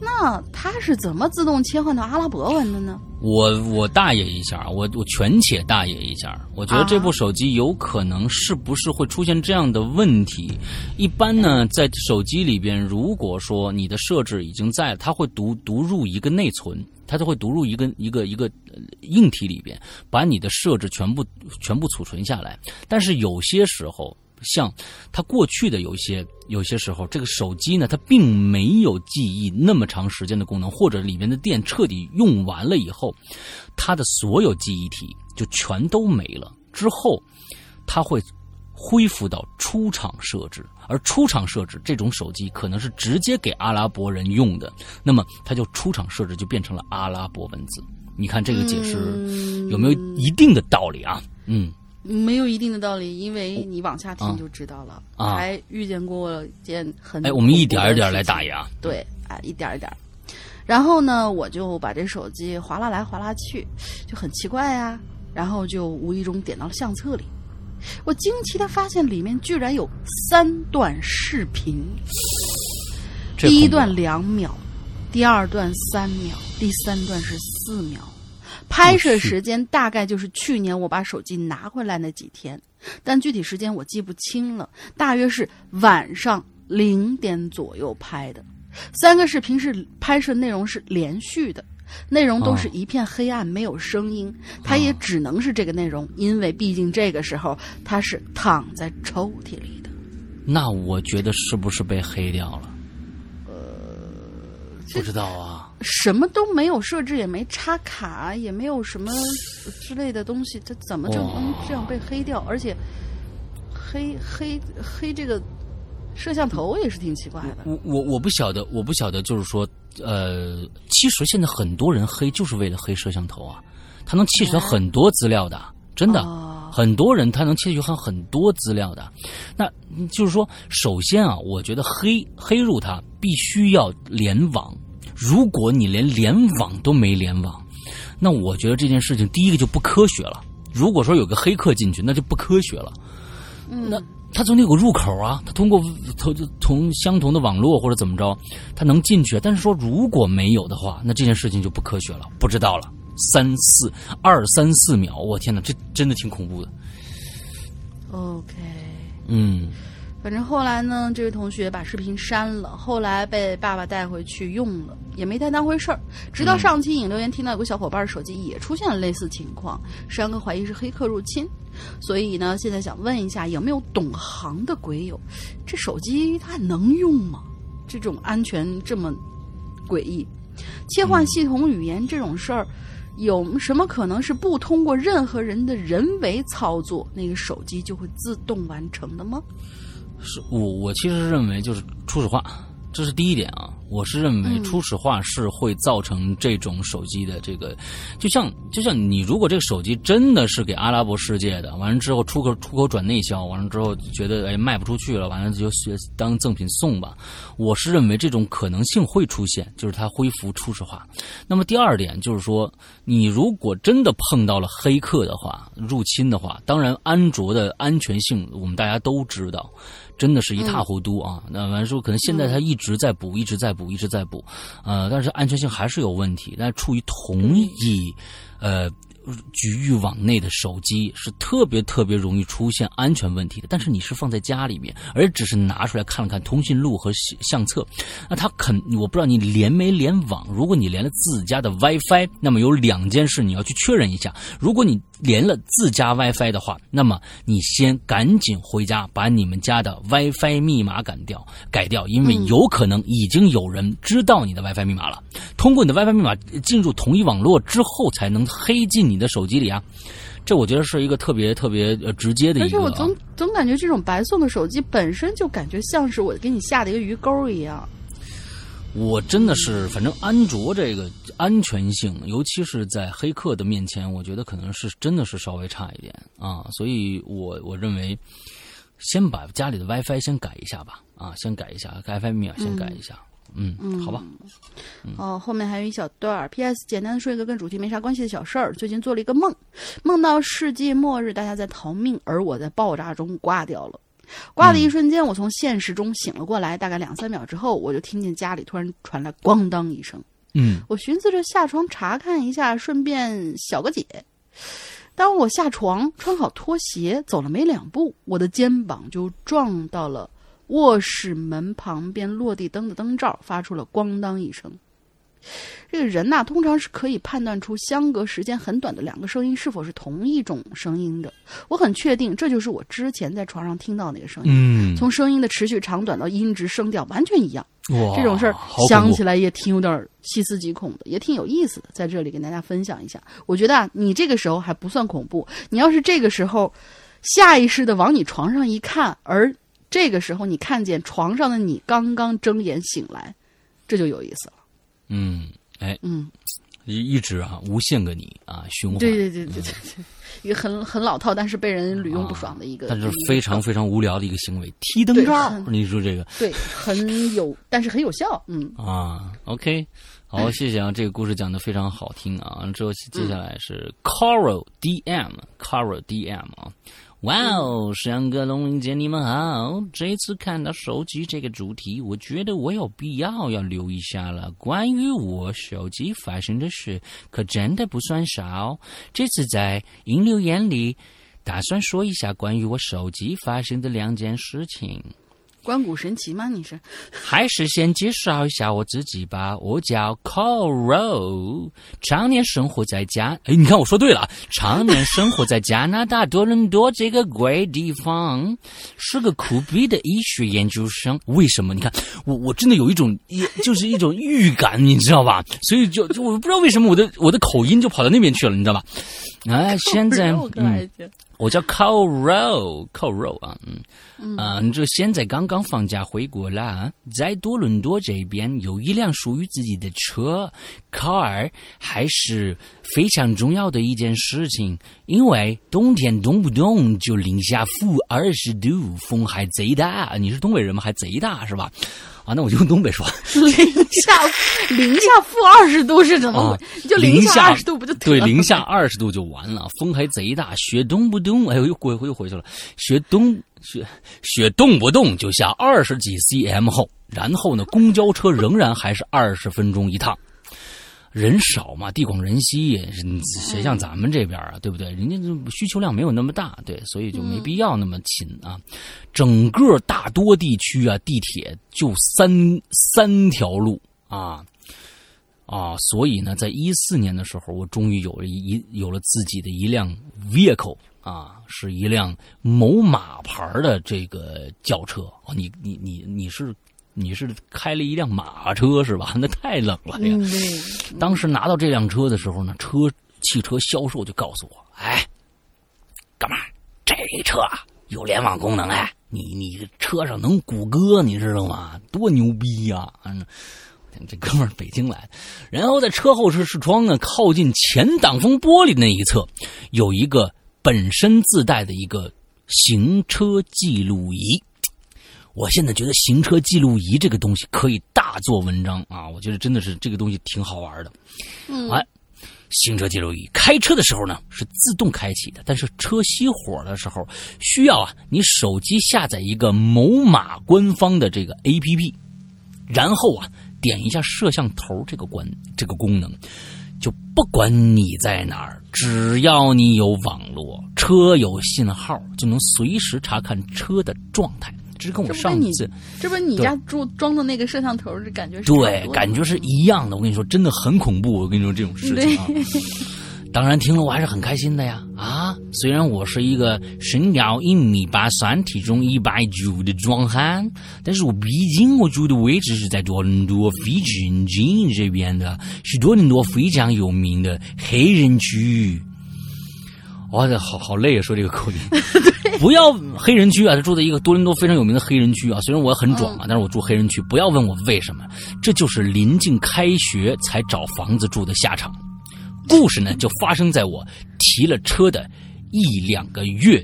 那他是怎么自动切换到阿拉伯文的呢？我我大爷一下，我我权且大爷一下，我觉得这部手机有可能是不是会出现这样的问题？一般呢，在手机里边，如果说你的设置已经在，它会读读入一个内存，它就会读入一个一个一个硬体里边，把你的设置全部全部储存下来。但是有些时候。像它过去的有一些有些时候，这个手机呢，它并没有记忆那么长时间的功能，或者里面的电彻底用完了以后，它的所有记忆体就全都没了。之后，它会恢复到出厂设置，而出厂设置这种手机可能是直接给阿拉伯人用的，那么它就出厂设置就变成了阿拉伯文字。你看这个解释有没有一定的道理啊？嗯。没有一定的道理，因为你往下听就知道了。还遇见过件很……哎，我们一点一点来打压。对，啊，一点一点。然后呢，我就把这手机划拉来划拉去，就很奇怪呀。然后就无意中点到了相册里，我惊奇的发现里面居然有三段视频，第一段两秒，第二段三秒，第三段是四秒。拍摄时间大概就是去年我把手机拿回来那几天，但具体时间我记不清了。大约是晚上零点左右拍的。三个视频是拍摄内容是连续的，内容都是一片黑暗，没有声音。它也只能是这个内容，因为毕竟这个时候它是躺在抽屉里的。那我觉得是不是被黑掉了？呃，不知道啊。什么都没有设置，也没插卡，也没有什么之类的东西，它怎么就能这样被黑掉？而且黑黑黑这个摄像头也是挺奇怪的。我我我不晓得，我不晓得，就是说，呃，其实现在很多人黑就是为了黑摄像头啊，他能窃取很多资料的，真的，很多人他能窃取很很多资料的。那就是说，首先啊，我觉得黑黑入它必须要联网。如果你连联网都没联网，那我觉得这件事情第一个就不科学了。如果说有个黑客进去，那就不科学了。那他总得有个入口啊，他通过从从相同的网络或者怎么着，他能进去。但是说如果没有的话，那这件事情就不科学了。不知道了，三四二三四秒，我天哪，这真的挺恐怖的。OK，嗯。反正后来呢，这位同学把视频删了，后来被爸爸带回去用了，也没太当回事儿。直到上期引留言听到有个小伙伴手机也出现了类似情况，山哥怀疑是黑客入侵，所以呢，现在想问一下，有没有懂行的鬼友，这手机它能用吗？这种安全这么诡异，切换系统语言这种事儿。有什么可能是不通过任何人的人为操作，那个手机就会自动完成的吗？是我我其实认为就是初始化，这是第一点啊。我是认为初始化是会造成这种手机的这个，就像就像你如果这个手机真的是给阿拉伯世界的，完了之后出口出口转内销，完了之后觉得哎卖不出去了，完了就当赠品送吧。我是认为这种可能性会出现，就是它恢复初始化。那么第二点就是说，你如果真的碰到了黑客的话，入侵的话，当然安卓的安全性我们大家都知道。真的是一塌糊涂啊！那完说，可能现在他一直在补，一直在补，一直在补，呃，但是安全性还是有问题。但是出于同一，呃。局域网内的手机是特别特别容易出现安全问题的，但是你是放在家里面，而只是拿出来看了看通讯录和相册，那他肯我不知道你连没连网。如果你连了自家的 WiFi，那么有两件事你要去确认一下。如果你连了自家 WiFi 的话，那么你先赶紧回家把你们家的 WiFi 密码改掉，改掉，因为有可能已经有人知道你的 WiFi 密码了，通过你的 WiFi 密码进入同一网络之后，才能黑进你。的手机里啊，这我觉得是一个特别特别呃直接的一个。但是我总总感觉这种白送的手机本身就感觉像是我给你下的一个鱼钩一样。我真的是，反正安卓这个安全性，尤其是在黑客的面前，我觉得可能是真的是稍微差一点啊。所以我我认为，先把家里的 WiFi 先改一下吧，啊，先改一下 WiFi 密码，先改一下。嗯嗯，好吧。哦，后面还有一小段儿。P.S. 简单的说一个跟主题没啥关系的小事儿。最近做了一个梦，梦到世界末日，大家在逃命，而我在爆炸中挂掉了。挂的一瞬间，我从现实中醒了过来。大概两三秒之后，我就听见家里突然传来“咣当”一声。嗯，我寻思着下床查看一下，顺便小个解。当我下床，穿好拖鞋，走了没两步，我的肩膀就撞到了。卧室门旁边落地灯的灯罩发出了“咣当”一声。这个人呐，通常是可以判断出相隔时间很短的两个声音是否是同一种声音的。我很确定，这就是我之前在床上听到那个声音。嗯，从声音的持续长短到音质声调完全一样。哇，这种事儿想起来也挺有点细思极恐的，也挺有意思的。在这里跟大家分享一下，我觉得啊，你这个时候还不算恐怖。你要是这个时候下意识的往你床上一看，而这个时候，你看见床上的你刚刚睁眼醒来，这就有意思了。嗯，哎，嗯，一一直啊，无限个你啊，循环。对对对对对对，一个很很老套，但是被人屡用不爽的一个，但是非常非常无聊的一个行为，踢灯罩。你说这个？对，很有，但是很有效。嗯啊，OK，好，(laughs) 谢谢啊，这个故事讲的非常好听啊。之后，接下来是 Coral DM，Coral DM 啊。哇哦，山哥、龙玲姐，你们好！这次看到手机这个主题，我觉得我有必要要留一下了。关于我手机发生的事，可真的不算少。这次在引流眼里，打算说一下关于我手机发生的两件事情。关谷神奇吗？你是？还是先介绍一下我自己吧。我叫 Coro，常年生活在加……哎，你看我说对了，常年生活在加拿大多伦多这个鬼地方，是个苦逼的医学研究生。为什么？你看我，我真的有一种，就是一种预感，你知道吧？所以就就我不知道为什么我的我的口音就跑到那边去了，你知道吧？啊，现在 (laughs) 嗯。我叫 Coro，Coro 啊，嗯，啊，你这现在刚刚放假回国了，在多伦多这边有一辆属于自己的车，car 还是非常重要的一件事情，因为冬天动不动就零下负二十度，风还贼大。你是东北人吗？还贼大是吧？啊，那我就用东北说，(laughs) 零下 (laughs) 零下负二十度是怎么？就零下二十度不就对？零下二十度就完了，风还贼大，雪动不动，哎呦，又回又回去了，雪动雪雪动不动就下二十几 cm 后，然后呢，公交车仍然还是二十分钟一趟。人少嘛，地广人稀，谁像咱们这边啊，对不对？人家需求量没有那么大，对，所以就没必要那么勤啊。整个大多地区啊，地铁就三三条路啊啊，所以呢，在一四年的时候，我终于有了一有了自己的一辆 vehicle 啊，是一辆某马牌的这个轿车。哦，你你你你是。你是开了一辆马车是吧？(laughs) 那太冷了呀！当时拿到这辆车的时候呢，车汽车销售就告诉我：“哎，哥们儿，这车有联网功能哎，你你车上能谷歌，你知道吗？多牛逼呀！”嗯，这哥们儿北京来，然后在车后视视窗呢，靠近前挡风玻璃那一侧，有一个本身自带的一个行车记录仪。我现在觉得行车记录仪这个东西可以大做文章啊！我觉得真的是这个东西挺好玩的。嗯，哎，行车记录仪开车的时候呢是自动开启的，但是车熄火的时候需要啊你手机下载一个某马官方的这个 APP，然后啊点一下摄像头这个关这个功能，就不管你在哪儿，只要你有网络，车有信号，就能随时查看车的状态。这跟我上次，这不你家住装的那个摄像头，这感觉是对，感觉是一样的。我跟你说，真的很恐怖。我跟你说这种事情啊，(laughs) 当然听了我还是很开心的呀。啊，虽然我是一个身高一米八三、体重一百九的壮汉，但是我毕竟我住的位置是在多伦多非城近这边的，是多伦多非常有名的黑人区。哇，这好好累啊！说这个口音，(laughs) (laughs) 不要黑人区啊！他住在一个多伦多非常有名的黑人区啊。虽然我很壮啊，但是我住黑人区。不要问我为什么，这就是临近开学才找房子住的下场。故事呢，就发生在我提了车的一两个月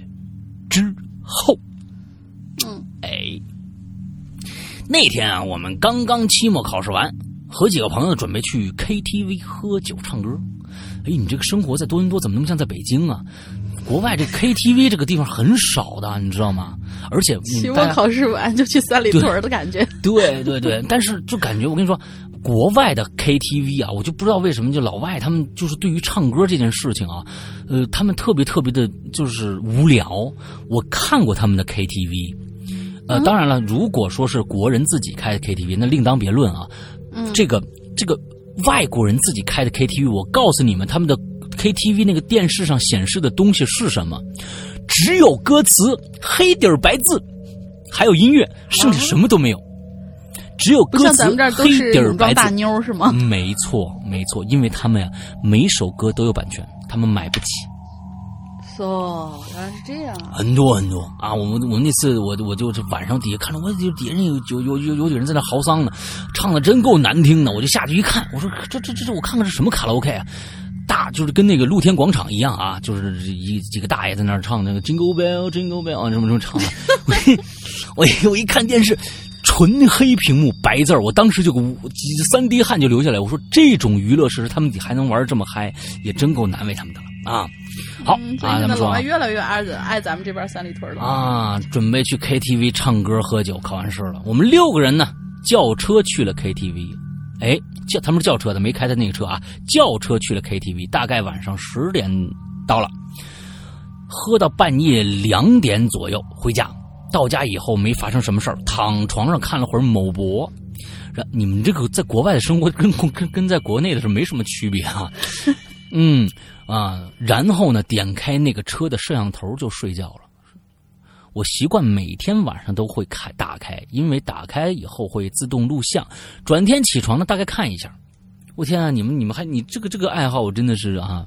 之后。嗯，哎，那天啊，我们刚刚期末考试完，和几个朋友准备去 KTV 喝酒唱歌。哎，你这个生活在多伦多怎么那么像在北京啊？国外这 KTV 这个地方很少的，你知道吗？而且期末考试完就去三里屯的感觉。对对 (laughs) 对，但是就感觉我跟你说，国外的 KTV 啊，我就不知道为什么就老外他们就是对于唱歌这件事情啊，呃，他们特别特别的就是无聊。我看过他们的 KTV，呃，当然了，如果说是国人自己开的 KTV，那另当别论啊。嗯，这个这个。外国人自己开的 KTV，我告诉你们，他们的 KTV 那个电视上显示的东西是什么？只有歌词，黑底儿白字，还有音乐，剩下什么都没有。只有歌词，黑底儿白字。大妞是吗？没错，没错，因为他们呀，每首歌都有版权，他们买不起。哦，原来是这样。很多很多啊！我们我们那次我我就是晚上底下看着，我就底下人有有有有有几个人在那嚎丧呢，唱的真够难听的。我就下去一看，我说这这这这，我看看是什么卡拉 OK 啊？大就是跟那个露天广场一样啊，就是一几个大爷在那儿唱那个 Jingle Bell Jingle Bell 啊，什么什么唱的。我我一看电视，纯黑屏幕白字我当时就三滴汗就流下来。我说这种娱乐设施他们还能玩这么嗨，也真够难为他们的了啊！好啊，咱们说越来越爱爱咱们这边三里屯了啊！准备去 KTV 唱歌喝酒，考完试了。我们六个人呢，叫车去了 KTV。哎，叫他们是叫车的，没开他那个车啊，轿车去了 KTV。大概晚上十点到了，喝到半夜两点左右回家。到家以后没发生什么事儿，躺床上看了会儿某博。你们这个在国外的生活跟跟跟在国内的是没什么区别啊。(laughs) 嗯。啊，然后呢，点开那个车的摄像头就睡觉了。我习惯每天晚上都会开打开，因为打开以后会自动录像。转天起床呢，大概看一下。我天啊，你们你们还你这个这个爱好，我真的是啊。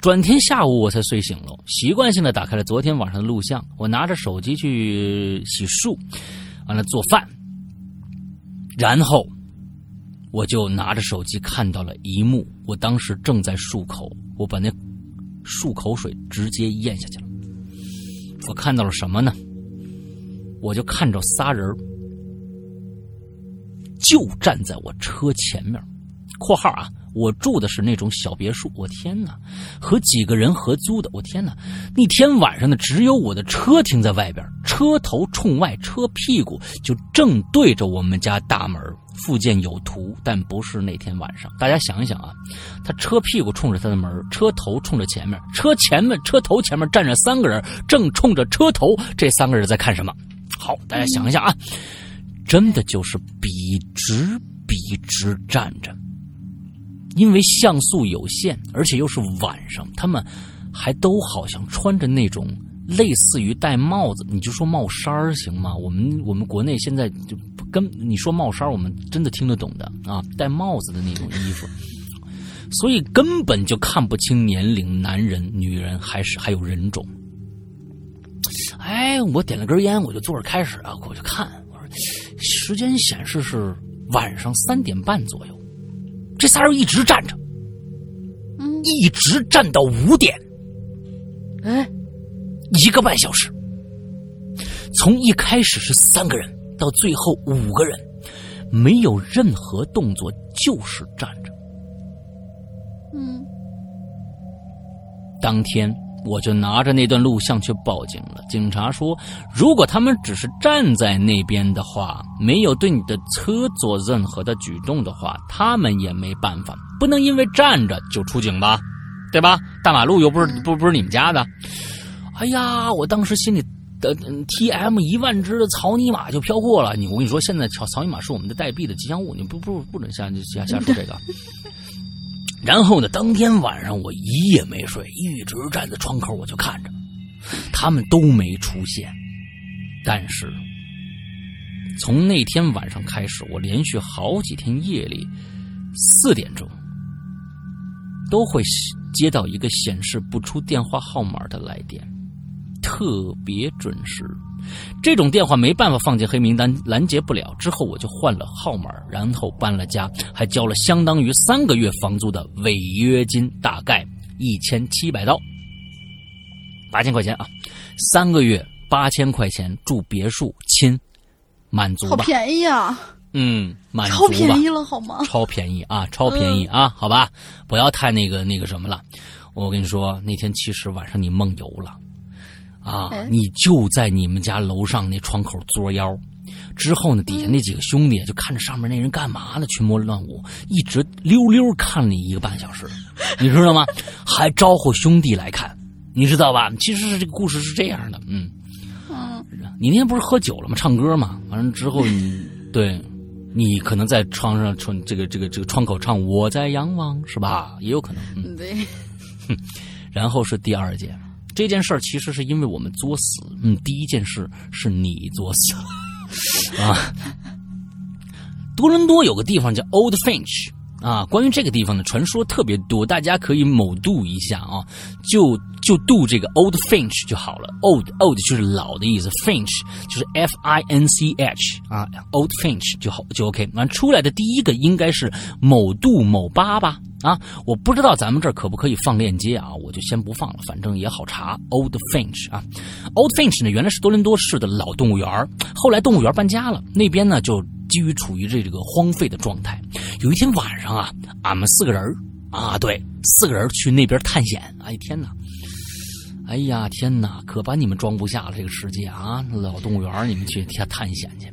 转天下午我才睡醒了，习惯性的打开了昨天晚上的录像。我拿着手机去洗漱，完了做饭，然后。我就拿着手机看到了一幕，我当时正在漱口，我把那漱口水直接咽下去了。我看到了什么呢？我就看着仨人就站在我车前面。括号啊，我住的是那种小别墅。我天哪，和几个人合租的。我天哪，那天晚上呢，只有我的车停在外边，车头冲外，车屁股就正对着我们家大门。附件有图，但不是那天晚上。大家想一想啊，他车屁股冲着他的门，车头冲着前面，车前面车头前面站着三个人，正冲着车头。这三个人在看什么？好，大家想一想啊，真的就是笔直笔直站着。因为像素有限，而且又是晚上，他们还都好像穿着那种类似于戴帽子，你就说帽衫儿行吗？我们我们国内现在就跟你说帽衫儿，我们真的听得懂的啊，戴帽子的那种衣服，所以根本就看不清年龄，男人、女人还是还有人种。哎，我点了根烟，我就坐着开始啊，我就看，我说时间显示是晚上三点半左右。这仨人一直站着，一直站到五点，哎，一个半小时。从一开始是三个人，到最后五个人，没有任何动作，就是站着。嗯，当天。我就拿着那段录像去报警了。警察说，如果他们只是站在那边的话，没有对你的车做任何的举动的话，他们也没办法。不能因为站着就出警吧，对吧？大马路又不是不不是你们家的。哎呀，我当时心里的 T M 一万只的草泥马就飘过了。你我跟你说，现在草草泥马是我们的代币的吉祥物，你不不不准瞎瞎瞎说这个。(laughs) 然后呢？当天晚上我一夜没睡，一直站在窗口，我就看着，他们都没出现。但是从那天晚上开始，我连续好几天夜里四点钟都会接到一个显示不出电话号码的来电，特别准时。这种电话没办法放进黑名单，拦截不了。之后我就换了号码，然后搬了家，还交了相当于三个月房租的违约金，大概一千七百刀，八千块钱啊！三个月八千块钱住别墅，亲，满足吧？好便宜啊！嗯，满足吧超便宜了好吗？超便宜啊！超便宜啊！好吧，不要太那个那个什么了。我跟你说，那天其实晚上你梦游了。啊！你就在你们家楼上那窗口作妖，之后呢，底下那几个兄弟就看着上面那人干嘛呢？群魔乱舞，一直溜溜看了一个半小时，(laughs) 你知道吗？还招呼兄弟来看，你知道吧？其实是这个故事是这样的，嗯，嗯，你那天不是喝酒了吗？唱歌吗，完了之后你 (laughs) 对，你可能在窗上窗这个这个这个窗口唱我在仰望是吧？也有可能，嗯，对，(laughs) 然后是第二件。这件事儿其实是因为我们作死，嗯，第一件事是你作死，(laughs) 啊，多伦多有个地方叫 Old Finch，啊，关于这个地方的传说特别多，大家可以某度一下啊，就就度这个 Old Finch 就好了，Old Old 就是老的意思，Finch 就是 F I N C H 啊，Old Finch 就好就 OK，完出来的第一个应该是某度某八吧。啊，我不知道咱们这儿可不可以放链接啊？我就先不放了，反正也好查。Old Finch 啊，Old Finch 呢，原来是多伦多市的老动物园后来动物园搬家了，那边呢就基于处于这这个荒废的状态。有一天晚上啊，俺们四个人啊，对，四个人去那边探险。哎天哪，哎呀天哪，可把你们装不下了，这个世界啊，老动物园你们去探探险去。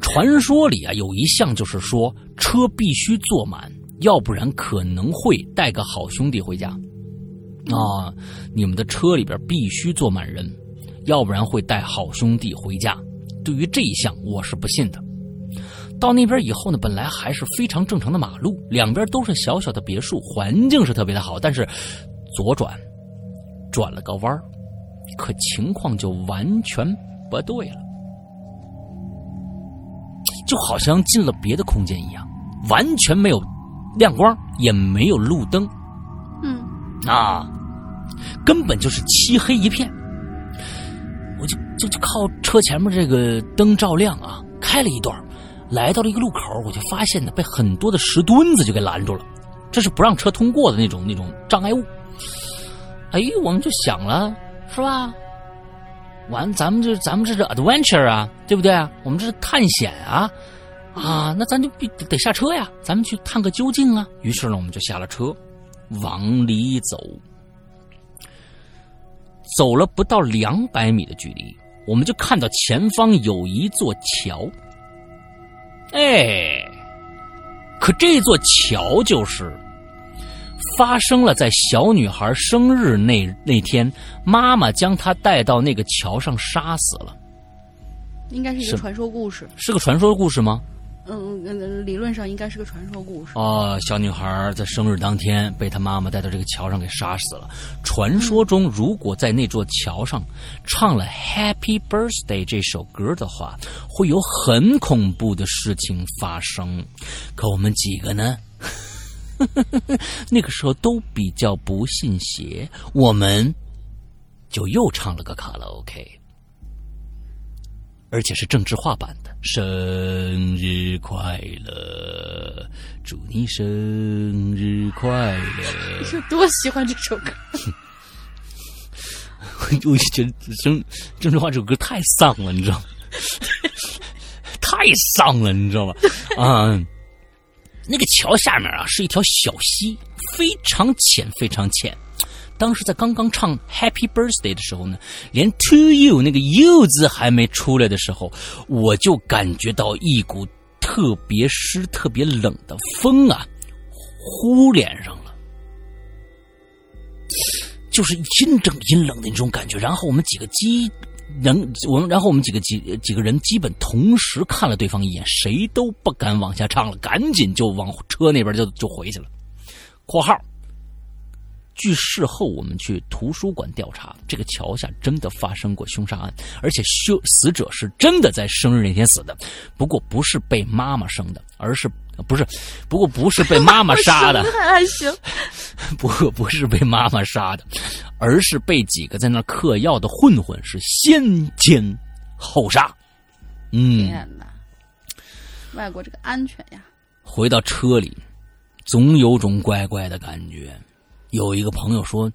传说里啊，有一项就是说车必须坐满。要不然可能会带个好兄弟回家，啊，你们的车里边必须坐满人，要不然会带好兄弟回家。对于这一项，我是不信的。到那边以后呢，本来还是非常正常的马路，两边都是小小的别墅，环境是特别的好。但是左转，转了个弯可情况就完全不对了，就好像进了别的空间一样，完全没有。亮光也没有路灯，嗯，啊，根本就是漆黑一片。我就就就靠车前面这个灯照亮啊，开了一段，来到了一个路口，我就发现呢，被很多的石墩子就给拦住了，这是不让车通过的那种那种障碍物。哎，我们就想了，是吧？完，咱们这咱们这是 adventure 啊，对不对啊？我们这是探险啊。啊，那咱就必得下车呀，咱们去探个究竟啊。于是呢，我们就下了车，往里走。走了不到两百米的距离，我们就看到前方有一座桥。哎，可这座桥就是发生了在小女孩生日那那天，妈妈将她带到那个桥上杀死了。应该是一个传说故事，是个传说故事吗？嗯嗯，理论上应该是个传说故事。哦，小女孩在生日当天被她妈妈带到这个桥上给杀死了。传说中，如果在那座桥上唱了《Happy Birthday》这首歌的话，会有很恐怖的事情发生。可我们几个呢？(laughs) 那个时候都比较不信邪，我们就又唱了个卡拉 OK。而且是郑智化版的，生日快乐，祝你生日快乐！(laughs) 有多喜欢这首歌！(laughs) 我就觉得郑郑智化这首歌太丧了，你知道吗？太丧了，你知道吗？啊，那个桥下面啊是一条小溪，非常浅，非常浅。当时在刚刚唱 Happy Birthday 的时候呢，连 To You 那个 You 字还没出来的时候，我就感觉到一股特别湿、特别冷的风啊，呼脸上了，就是阴冷阴冷的那种感觉。然后我们几个鸡能，我们然后我们几个几几个人基本同时看了对方一眼，谁都不敢往下唱了，赶紧就往车那边就就回去了。（括号）据事后我们去图书馆调查，这个桥下真的发生过凶杀案，而且凶死者是真的在生日那天死的，不过不是被妈妈生的，而是不是，不过不是被妈妈杀的，(laughs) 还行，(laughs) 不过不是被妈妈杀的，而是被几个在那嗑药的混混是先奸后杀。嗯，天哪，外国这个安全呀！回到车里，总有种怪怪的感觉。有一个朋友说：“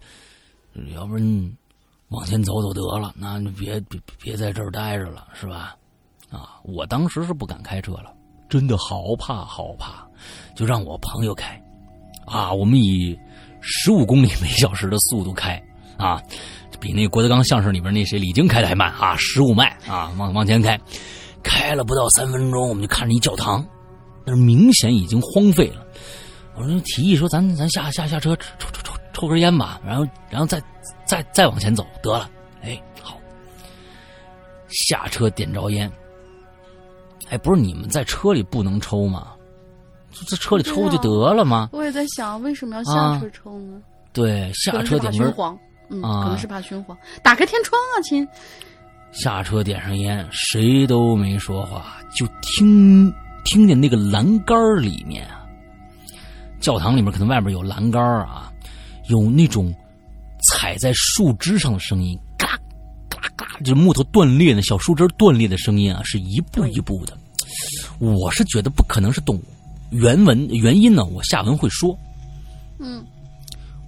要不然往前走走得了，那你别别别在这儿待着了，是吧？”啊，我当时是不敢开车了，真的好怕好怕，就让我朋友开。啊，我们以十五公里每小时的速度开，啊，比那郭德纲相声里边那谁李菁开的还慢啊，十五迈啊，往往前开，开了不到三分钟，我们就看着一教堂，那明显已经荒废了。我说提议说咱咱下下下车抽抽抽抽根烟吧，然后然后再再再往前走得了。哎，好，下车点着烟。哎，不是你们在车里不能抽吗？就在车里抽就得了吗？我也在想，为什么要下车抽呢？对，下车点根。黄，嗯，可能是怕熏黄。打开天窗啊，亲。下车点上烟，谁都没说话，就听听见那个栏杆里面啊。教堂里面可能外面有栏杆啊，有那种踩在树枝上的声音，嘎嘎嘎，就木头断裂的小树枝断裂的声音啊，是一步一步的。我是觉得不可能是动物，原文原因呢，我下文会说。嗯，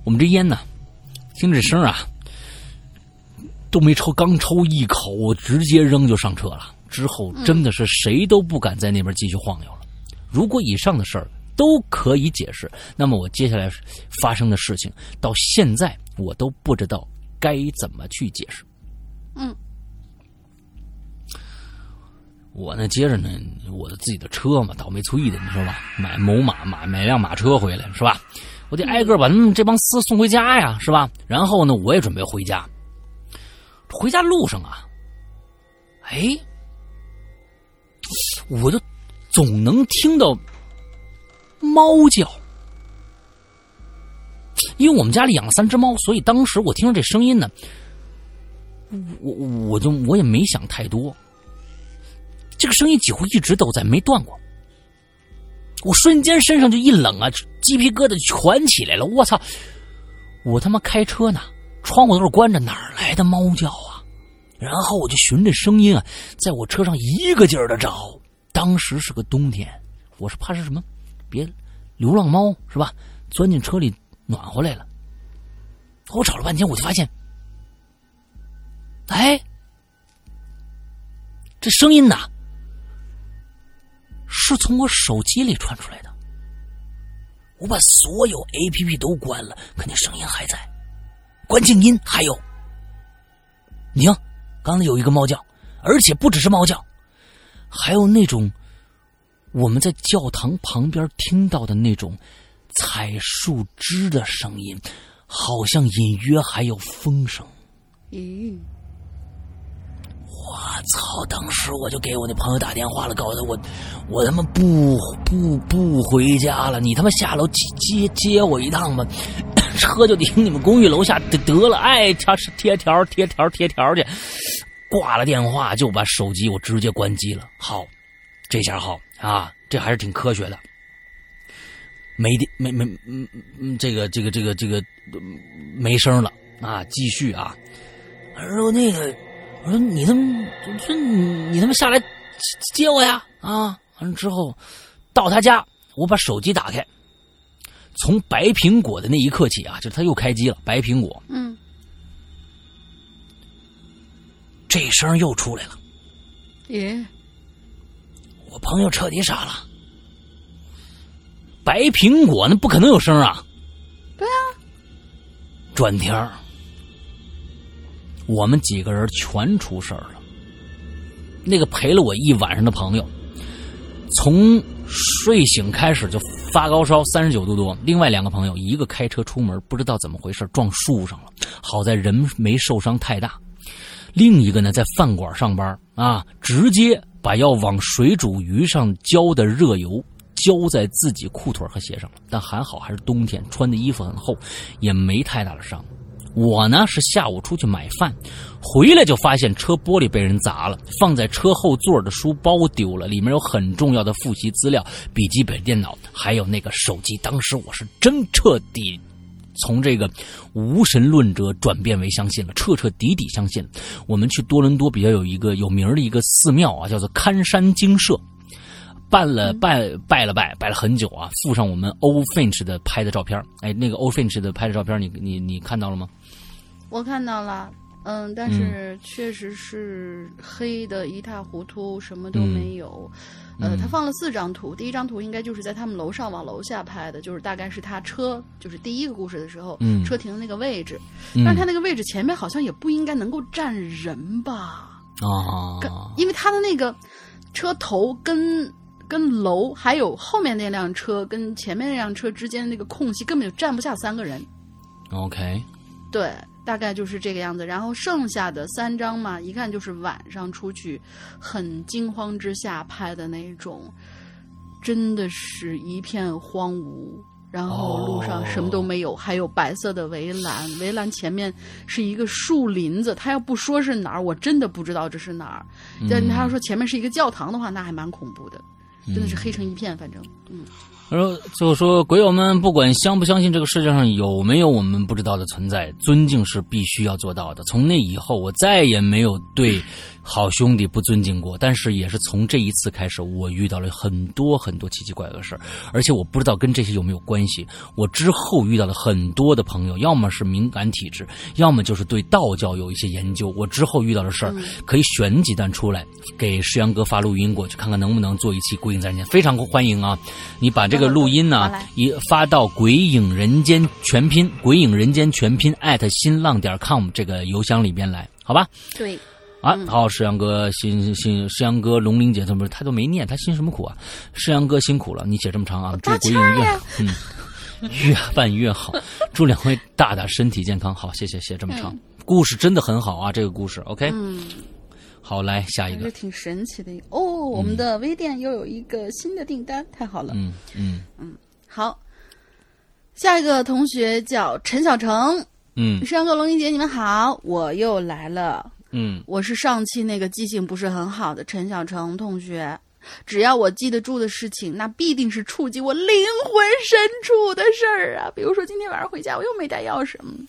我们这烟呢，听这声啊，都没抽，刚抽一口，我直接扔就上车了。之后真的是谁都不敢在那边继续晃悠了。如果以上的事儿。都可以解释。那么我接下来发生的事情，到现在我都不知道该怎么去解释。嗯，我呢，接着呢，我的自己的车嘛，倒霉催的，你说吧，买某马买买辆马车回来是吧？我得挨个把他们这帮厮送回家呀，是吧？然后呢，我也准备回家。回家路上啊，哎，我就总能听到。猫叫，因为我们家里养了三只猫，所以当时我听到这声音呢，我我就我也没想太多，这个声音几乎一直都在，没断过。我瞬间身上就一冷啊，鸡皮疙瘩全起来了。我操！我他妈开车呢，窗户都是关着，哪来的猫叫啊？然后我就循着声音啊，在我车上一个劲儿的找。当时是个冬天，我是怕是什么？别，流浪猫是吧？钻进车里暖和来了。我找了半天，我就发现，哎，这声音呐，是从我手机里传出来的。我把所有 A P P 都关了，可那声音还在。关静音，还有，你听，刚才有一个猫叫，而且不只是猫叫，还有那种我们在教堂旁边听到的那种踩树枝的声音，好像隐约还有风声。咦，我操！当时我就给我那朋友打电话了，告诉他我我他妈不不不回家了，你他妈下楼接接接我一趟吧，(coughs) 车就停你们公寓楼下得得了，哎，他是贴条贴条贴条去，挂了电话就把手机我直接关机了。好，这下好啊，这还是挺科学的。没电没没嗯嗯，这个这个这个这个没声了啊，继续啊。然后那个我说你他妈，我说你你他妈下来接我呀啊！完了之后到他家，我把手机打开，从白苹果的那一刻起啊，就是他又开机了，白苹果，嗯，这声又出来了。耶，我朋友彻底傻了，白苹果那不可能有声啊！对啊，转天儿，我们几个人全出事儿了。那个陪了我一晚上的朋友，从睡醒开始就发高烧，三十九度多。另外两个朋友，一个开车出门，不知道怎么回事撞树上了，好在人没受伤太大。另一个呢，在饭馆上班啊，直接把要往水煮鱼上浇的热油浇在自己裤腿和鞋上了。但还好还是冬天，穿的衣服很厚，也没太大的伤。我呢是下午出去买饭，回来就发现车玻璃被人砸了，放在车后座的书包丢了，里面有很重要的复习资料、笔记本电脑，还有那个手机。当时我是真彻底从这个无神论者转变为相信了，彻彻底底相信了。我们去多伦多比较有一个有名的一个寺庙啊，叫做堪山精舍。办了拜拜了拜拜了很久啊，附上我们欧 Finch 的拍的照片。哎，那个欧 Finch 的拍的照片，你你你看到了吗？我看到了，嗯，但是确实是黑的一塌糊涂，什么都没有。嗯、呃，他放了四张图，第一张图应该就是在他们楼上往楼下拍的，就是大概是他车，就是第一个故事的时候，嗯车停的那个位置。嗯但是他那个位置前面好像也不应该能够站人吧？啊跟因为他的那个车头跟跟楼，还有后面那辆车跟前面那辆车之间的那个空隙，根本就站不下三个人。，OK，对，大概就是这个样子。然后剩下的三张嘛，一看就是晚上出去很惊慌之下拍的那种，真的是一片荒芜。然后路上什么都没有，还有白色的围栏，围栏前面是一个树林子。他要不说是哪儿，我真的不知道这是哪儿。但他要说前面是一个教堂的话，那还蛮恐怖的，真的是黑成一片。反正，嗯，他说就说，鬼友们不管相不相信这个世界上有没有我们不知道的存在，尊敬是必须要做到的。从那以后，我再也没有对好兄弟不尊敬过。但是也是从这一次开始，我遇到了很多很多奇奇怪怪的事儿，而且我不知道跟这些有没有关系。我之后遇到了很多的朋友，要么是敏感体质，要么就是对道教有一些研究。我之后遇到的事儿，可以选几段出来给石阳哥发录音过去，看看能不能做一期《鬼影在人间》，非常欢迎啊！你把这个录音呢一发到《鬼影人间》全拼“鬼影人间”全拼艾特新浪点 com 这个邮箱里边来，好吧？对，啊，好，石阳哥辛辛石阳哥龙玲姐他们他都没念，他辛什么苦啊？石阳哥辛苦了，你写这么长啊，祝鬼影越嗯越办越好，祝两位大大身体健康。好，谢谢，写这么长，故事真的很好啊，这个故事 OK，嗯，好，来下一个，挺神奇的一个哦。我们的微店又有一个新的订单，太好了。嗯嗯嗯好，下一个同学叫陈小成，嗯山哥、龙玲姐，你们好，我又来了。嗯我是上期那个记性不是很好的陈小成同学。只要我记得住的事情，那必定是触及我灵魂深处的事儿啊。比如说今天晚上回家，我又没带钥匙。嗯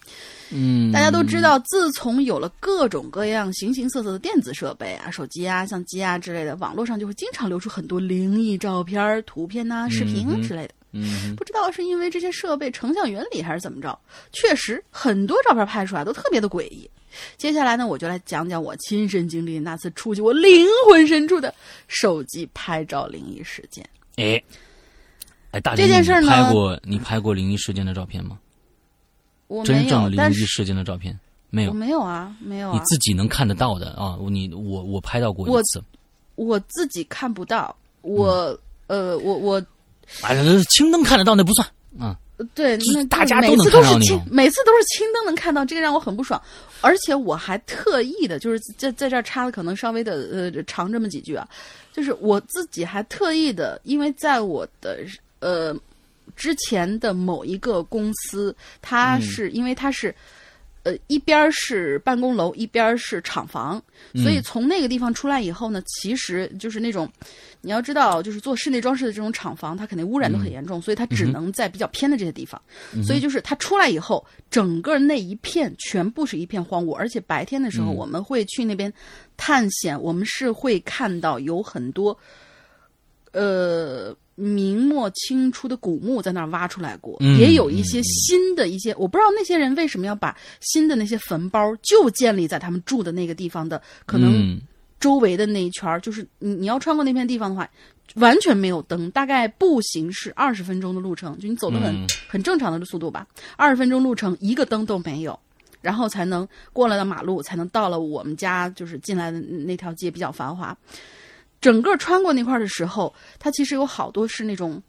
嗯，大家都知道，自从有了各种各样形形色色的电子设备啊，手机啊、相机啊之类的，网络上就会经常流出很多灵异照片、图片呐、视频之类的。嗯不知道是因为这些设备成像原理还是怎么着，确实很多照片拍出来都特别的诡异。接下来呢，我就来讲讲我亲身经历那次触及我灵魂深处的手机拍照灵异事件。哎，哎，大林，这件事儿呢你拍过你拍过灵异事件的照片吗？我没有真正，灵异事件的照片没有我？没有啊，没有啊，你自己能看得到的啊？你我我拍到过我一次，我自己看不到，我、呃，我我反正青灯看得到那不算啊。对，那大家都是能看到青，每次都是青灯能看到，这个让我很不爽。而且我还特意的，就是在在这儿插的可能稍微的呃长这么几句啊，就是我自己还特意的，因为在我的呃之前的某一个公司，它是、因为它是。呃，一边是办公楼，一边是厂房，所以从那个地方出来以后呢，其实就是那种，你要知道，就是做室内装饰的这种厂房，它肯定污染都很严重，所以它只能在比较偏的这些地方。所以就是它出来以后，整个那一片全部是一片荒芜，而且白天的时候我们会去那边探险，我们是会看到有很多，呃。明末清初的古墓在那儿挖出来过，也有一些新的一些，我不知道那些人为什么要把新的那些坟包就建立在他们住的那个地方的，可能周围的那一圈儿，就是你你要穿过那片地方的话，完全没有灯，大概步行是二十分钟的路程，就你走的很很正常的速度吧，二十分钟路程一个灯都没有，然后才能过了的马路，才能到了我们家就是进来的那条街比较繁华。整个穿过那块的时候，它其实有好多是那种，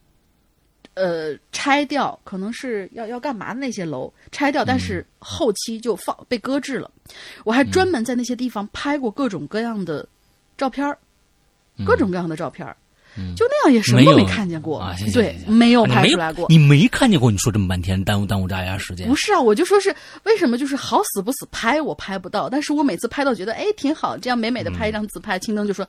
呃，拆掉，可能是要要干嘛的那些楼拆掉，但是后期就放被搁置了。我还专门在那些地方拍过各种各样的照片各种各样的照片就那样也什么都没看见过，对，没有拍出来过。你没看见过？你说这么半天，耽误耽误大家时间。不是啊，我就说是为什么？就是好死不死拍我拍不到，但是我每次拍到觉得哎挺好，这样美美的拍一张自拍。青灯就说。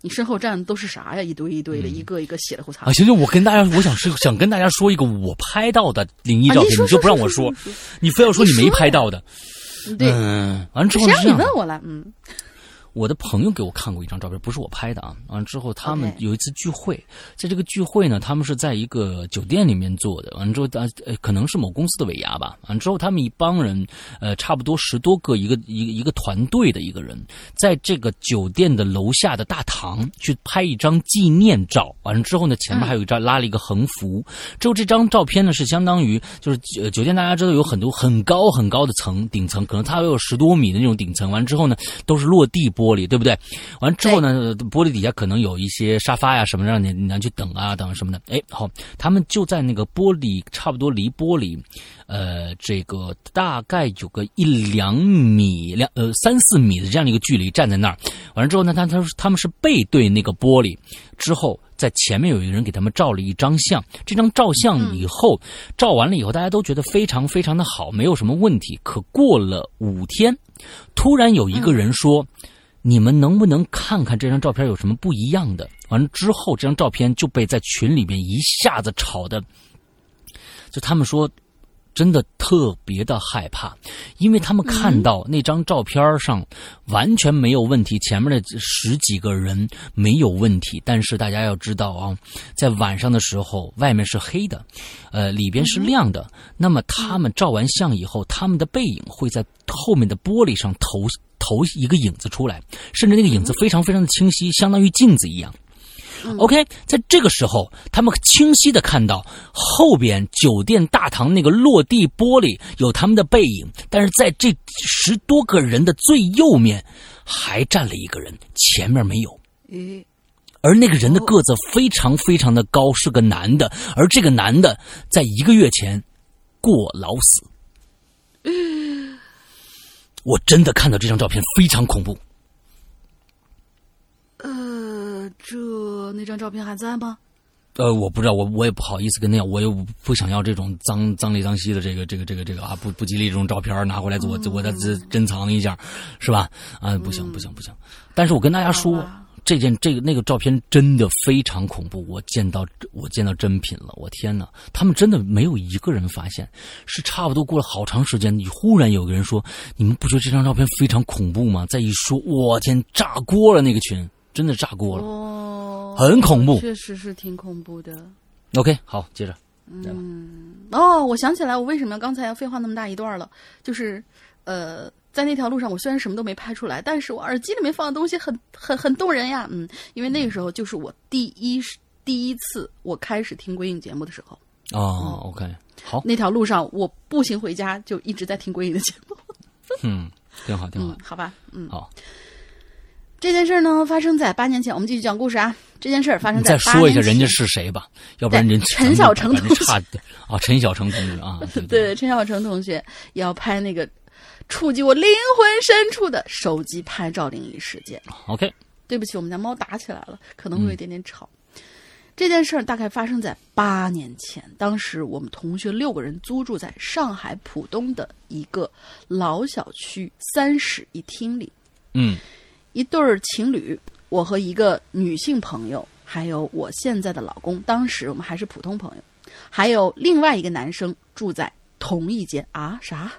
你身后站的都是啥呀？一堆一堆的，一个一个血的胡擦。啊，行行，我跟大家，我想是想跟大家说一个我拍到的灵异照片，你就不让我说，你非要说你没拍到的。对，完之后谁让你问我了？嗯。我的朋友给我看过一张照片，不是我拍的啊。完了之后，他们有一次聚会，在这个聚会呢，他们是在一个酒店里面做的。完了之后，呃，可能是某公司的尾牙吧。完了之后，他们一帮人，呃，差不多十多个，一个一个一个团队的一个人，在这个酒店的楼下的大堂去拍一张纪念照。完了之后呢，前面还有一张拉了一个横幅。之后这张照片呢，是相当于就是酒店，大家知道有很多很高很高的层顶层，可能它有十多米的那种顶层。完了之后呢，都是落地玻。玻璃对不对？完之后呢，玻璃底下可能有一些沙发呀什么，让你你去等啊等什么的。哎，好，他们就在那个玻璃差不多离玻璃，呃，这个大概有个一两米两呃三四米的这样的一个距离站在那儿。完了之后呢，他他他们是背对那个玻璃，之后在前面有一个人给他们照了一张相。这张照相以后照完了以后，大家都觉得非常非常的好，没有什么问题。可过了五天，突然有一个人说。你们能不能看看这张照片有什么不一样的？完了之后，这张照片就被在群里面一下子炒的，就他们说，真的特别的害怕，因为他们看到那张照片上完全没有问题，前面的十几个人没有问题，但是大家要知道啊，在晚上的时候，外面是黑的，呃，里边是亮的，那么他们照完相以后，他们的背影会在后面的玻璃上投。投一个影子出来，甚至那个影子非常非常的清晰，相当于镜子一样。OK，在这个时候，他们清晰的看到后边酒店大堂那个落地玻璃有他们的背影，但是在这十多个人的最右面还站了一个人，前面没有。诶，而那个人的个子非常非常的高，是个男的，而这个男的在一个月前过劳死。(laughs) 我真的看到这张照片非常恐怖。呃，这那张照片还在吗？呃，我不知道，我我也不好意思跟那样，我又不想要这种脏脏里脏兮的这个这个这个这个啊不不吉利这种照片拿回来我我再珍藏一下，是吧？啊，不行不行不行！但是我跟大家说。这件这个那个照片真的非常恐怖，我见到我见到真品了，我天哪！他们真的没有一个人发现，是差不多过了好长时间，你忽然有个人说：“你们不觉得这张照片非常恐怖吗？”再一说，我天，炸锅了！那个群真的炸锅了，哦，很恐怖，确实是挺恐怖的。OK，好，接着，嗯，哦，我想起来，我为什么刚才要废话那么大一段了，就是呃。在那条路上，我虽然什么都没拍出来，但是我耳机里面放的东西很很很动人呀。嗯，因为那个时候就是我第一第一次我开始听鬼影节目的时候。哦，OK，好。那条路上我步行回家就一直在听鬼影的节目。嗯，挺好，挺好。好吧，嗯，好。这件事儿呢，发生在八年前。我们继续讲故事啊。这件事儿发生你再说一下人家是谁吧，要不然人陈小成同学差啊，陈小成同学啊，(laughs) 对对，陈小成同学要拍那个触及我灵魂深处的手机拍照灵异事件。，OK，对不起，我们家猫打起来了，可能会有一点点吵。这件事儿大概发生在八年前，当时我们同学六个人租住在上海浦东的一个老小区三室一厅里，嗯一对儿情侣，我和一个女性朋友，还有我现在的老公，当时我们还是普通朋友，还有另外一个男生住在同一间啊？啥？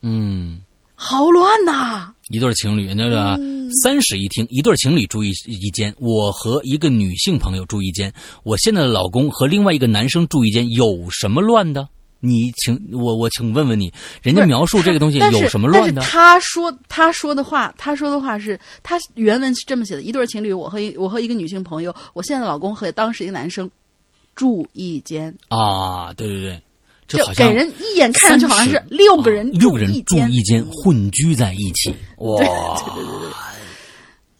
嗯，好乱呐！一对情侣，那个三室一厅，一对情侣住一一间，我和一个女性朋友住一间，我现在的老公和另外一个男生住一间，有什么乱的？你请我我请问问你，人家描述这个东西有什么乱的但是？他说他说的话，他说的话是他原文是这么写的：一对情侣，我和一我和一个女性朋友，我现在的老公和当时一个男生住一间，啊，对对对，这就好像给人一眼看上去好像是六个人啊六个人住一间，混居在一起，(laughs) 哇，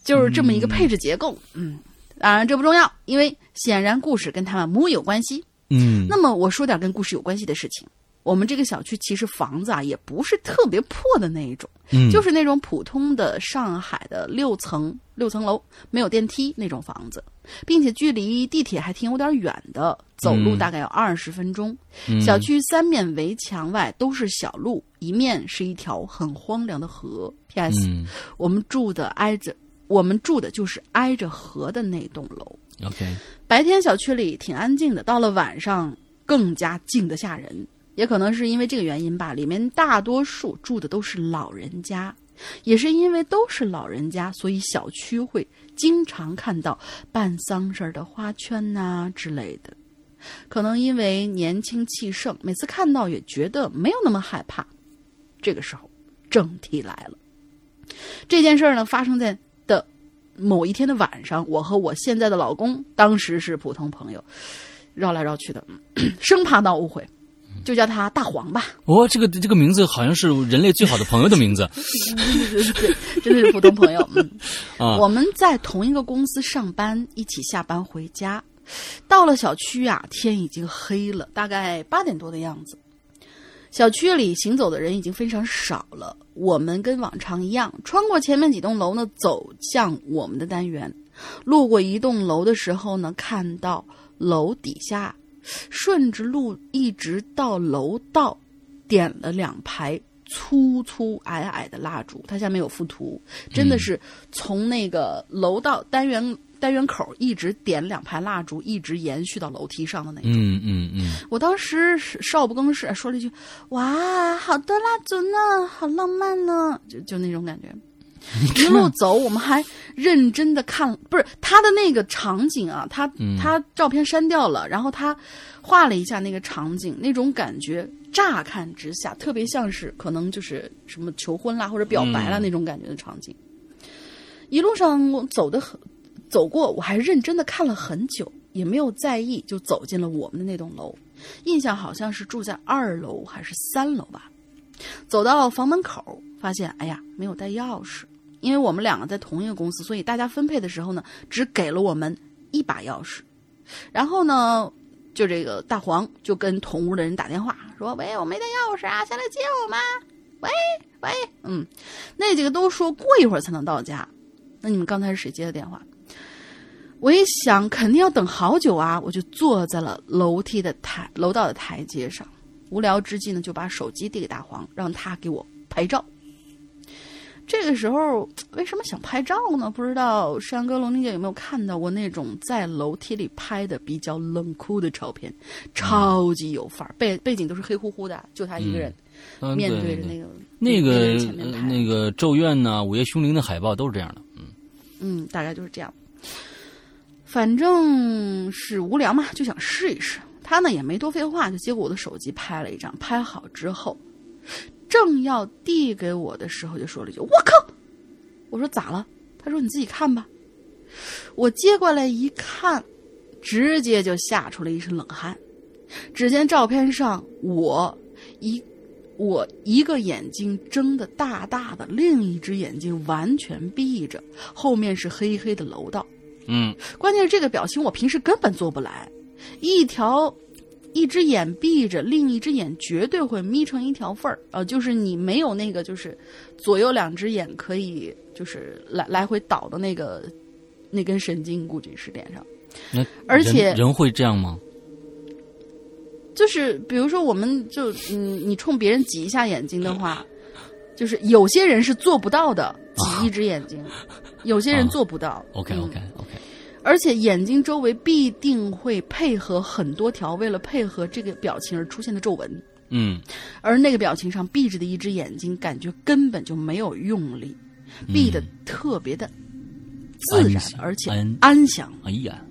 就是这么一个配置结构。嗯，当然这不重要，因为显然故事跟他们母有关系。嗯那么我说点跟故事有关系的事情。我们这个小区其实房子啊，也不是特别破的那一种，嗯，就是那种普通的上海的六层六层楼，没有电梯那种房子，并且距离地铁还挺有点远的，走路嗯大概要二十分钟。嗯小区三面围墙外都是小路，一面是一条很荒凉的河。P.S. 嗯我们住的挨着，我们住的就是挨着河的那栋楼。，OK，白天小区里挺安静的，到了晚上更加静得吓人。也可能是因为这个原因吧，里面大多数住的都是老人家，也是因为都是老人家，所以小区会经常看到办丧事儿的花圈呐、之类的。可能因为年轻气盛，每次看到也觉得没有那么害怕。这个时候，正题来了。这件事儿呢，发生在某一天的晚上，我和我现在的老公当时是普通朋友，绕来绕去的，(clears throat) 生怕闹误会，就叫他大黄吧。哦，这个这个名字好像是人类最好的朋友的名字 (laughs) 真的是普通朋友。嗯，(laughs) 啊，我们在同一个公司上班，一起下班回家。到了小区啊，天已经黑了，大概八点多的样子。小区里行走的人已经非常少了。我们跟往常一样，穿过前面几栋楼呢，走向我们的单元。路过一栋楼的时候呢，看到楼底下，顺着路一直到楼道，点了两排粗粗矮矮的蜡烛，它下面有幅图，真的是从那个楼道单元单元口一直点两排蜡烛，一直延续到楼梯上的那种。嗯嗯嗯，我当时是少不更事，说了一句：“哇，好多蜡烛呢，好浪漫呢。”就就那种感觉。一路走，我们还认真的看，不是他的那个场景啊，他嗯他照片删掉了，然后他画了一下那个场景，那种感觉，乍看之下特别像是可能就是什么求婚啦或者表白啦嗯那种感觉的场景。一路上我走的很，走过，我还认真的看了很久，也没有在意，就走进了我们的那栋楼。印象好像是住在二楼还是三楼吧。走到房门口，发现哎呀，没有带钥匙，因为我们两个在同一个公司，所以大家分配的时候呢，只给了我们一把钥匙。然后呢，就这个大黄就跟同屋的人打电话说：“喂，我没带钥匙啊，下来接我吗？”喂喂，嗯，那几个都说过一会儿才能到家。那你们刚才是谁接的电话？我一想，肯定要等好久啊，我就坐在了楼梯的台楼道的台阶上。无聊之际呢，就把手机递给大黄，让他给我拍照。这个时候为什么想拍照呢？不知道山哥、龙玲姐有没有看到过那种在楼梯里拍的比较冷酷的照片，超级有范儿，背背景都是黑乎乎的，就他一个人、嗯面对对着那个那个。那个咒怨呐、午夜凶铃的海报都是这样的。嗯嗯，大概就是这样。反正是无聊嘛，就想试一试。他呢也没多废话，就接过我的手机拍了一张。拍好之后，正要递给我的时候，就说了一句：“我靠！”我说咋了？他说：“你自己看吧。”我接过来一看，直接就吓出了一身冷汗。只见照片上我一我一个眼睛睁得大大的，另一只眼睛完全闭着，后面是黑黑的楼道。嗯关键是这个表情我平时根本做不来，一条。一只眼闭着，另一只眼绝对会眯成一条缝儿啊、呃！就是你没有那个，就是左右两只眼可以就是来来回倒的那个那根神经，估计是脸上。那而且人人会这样吗？就是比如说，我们就你，你冲别人挤一下眼睛的话，就是有些人是做不到的，挤一只眼睛，有些人做不到。OK 嗯 OK OK，而且眼睛周围必定会配合很多条为了配合这个表情而出现的皱纹，嗯。而那个表情上闭着的一只眼睛，感觉根本就没有用力，闭得特别的自然而且安安详。哎呀，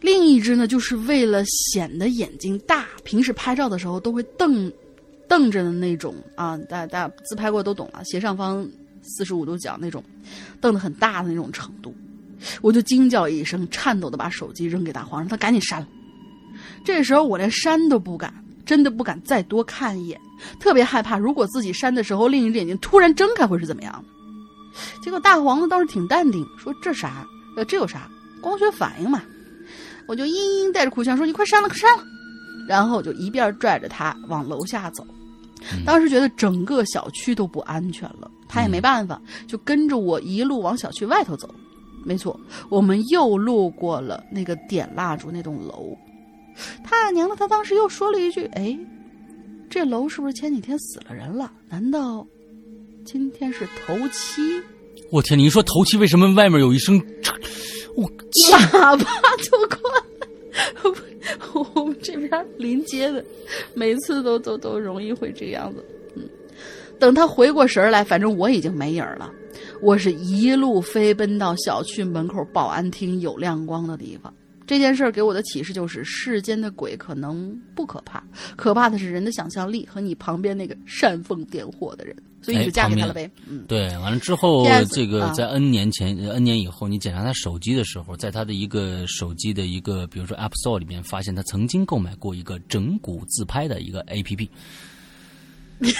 另一只呢，就是为了显得眼睛大，平时拍照的时候都会瞪瞪着的那种啊，大家大家自拍过都懂了，斜上方四十五度角那种，瞪得很大的那种程度。我就惊叫一声，颤抖的把手机扔给大黄，让他赶紧删了。这时候我连删都不敢，真的不敢再多看一眼，特别害怕，如果自己删的时候另一只眼睛突然睁开会是怎么样的。结果大黄子倒是挺淡定，说这啥？呃，这有啥？光学反应嘛。我就嘤嘤带着哭腔说：“你快删了，快删了。”然后就一边拽着他往楼下走。当时觉得整个小区都不安全了，他也没办法，就跟着我一路往小区外头走。没错，我们又路过了那个点蜡烛那栋楼。他娘的，他当时又说了一句：“哎，这楼是不是前几天死了人了？难道今天是头七？”我天！你一说头七，为什么外面有一声？我喇叭就过来。我们这边临街的，每次都都都容易会这样子。嗯，等他回过神来，反正我已经没影儿了。我是一路飞奔到小区门口保安厅有亮光的地方。这件事儿给我的启示就是，世间的鬼可能不可怕，可怕的是人的想象力和你旁边那个煽风点火的人。所以你就嫁给他了呗。嗯，对，完了之后这个啊在 N 年前、N 年以后，你检查他手机的时候，在他的一个手机的一个，比如说 App Store 里面，发现他曾经购买过一个整蛊自拍的一个 APP。(laughs)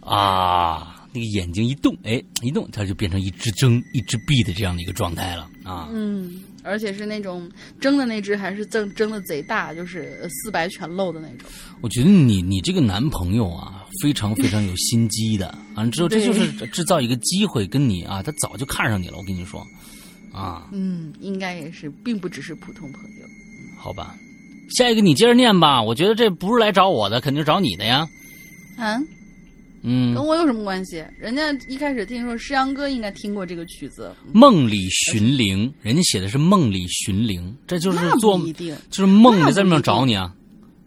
(laughs) 啊，那个眼睛一动，哎，一动，它就变成一只睁、一只闭的这样的一个状态了啊。嗯，而且是那种睁的那只，还是睁睁的贼大，就是四白全露的那种。我觉得你你这个男朋友啊，非常非常有心机的。完了之后，这就是制造一个机会跟你啊，他早就看上你了。我跟你说，啊，嗯，应该也是，并不只是普通朋友。好吧，下一个你接着念吧。我觉得这不是来找我的，肯定是找你的呀。啊，嗯跟，我有什么关系？人家一开始听说诗阳哥应该听过这个曲子，梦里寻灵，人家写的是梦里寻灵，这就是做不一定。就是梦里在那边不一定找你啊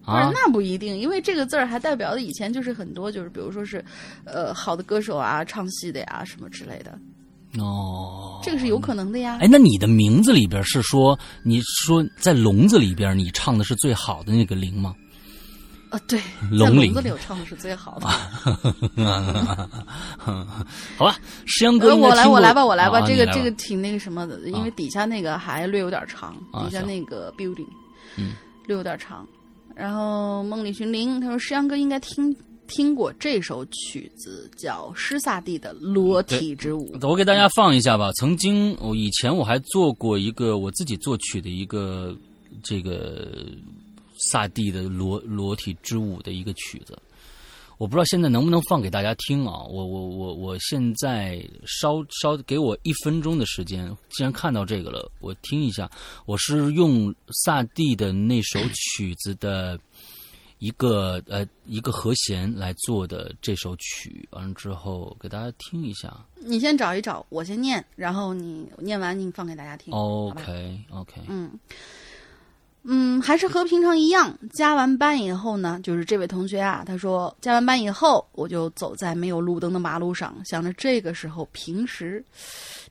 啊。那不一定，因为这个字儿还代表的以前就是很多，就是比如说是，呃，好的歌手啊，唱戏的呀，什么之类的，哦，这个是有可能的呀。哎，那你的名字里边是说，你说在笼子里边你唱的是最好的那个灵吗？啊，对，在笼子里我唱的是最好的。(laughs) 好吧，石阳哥我来，我来吧，我来吧，啊这个这个挺那个什么的，因为底下那个还略有点长，底下那个 building，嗯，略有点长。然后梦里寻灵，他说石阳哥应该听听过这首曲子，叫施萨蒂的《裸体之舞》。我给大家放一下吧。曾经我以前我还做过一个我自己作曲的一个这个萨蒂的裸裸体之舞的一个曲子，我不知道现在能不能放给大家听啊？我我我我现在稍稍给我一分钟的时间，既然看到这个了，我听一下。我是用萨蒂的那首曲子的。一个呃一个和弦来做的这首曲，完了之后给大家听一下。你先找一找，我先念，然后你念完你放给大家听。OK OK，嗯，嗯，还是和平常一样。加完班以后呢，就是这位同学啊，他说加完班以后，我就走在没有路灯的马路上，想着这个时候平时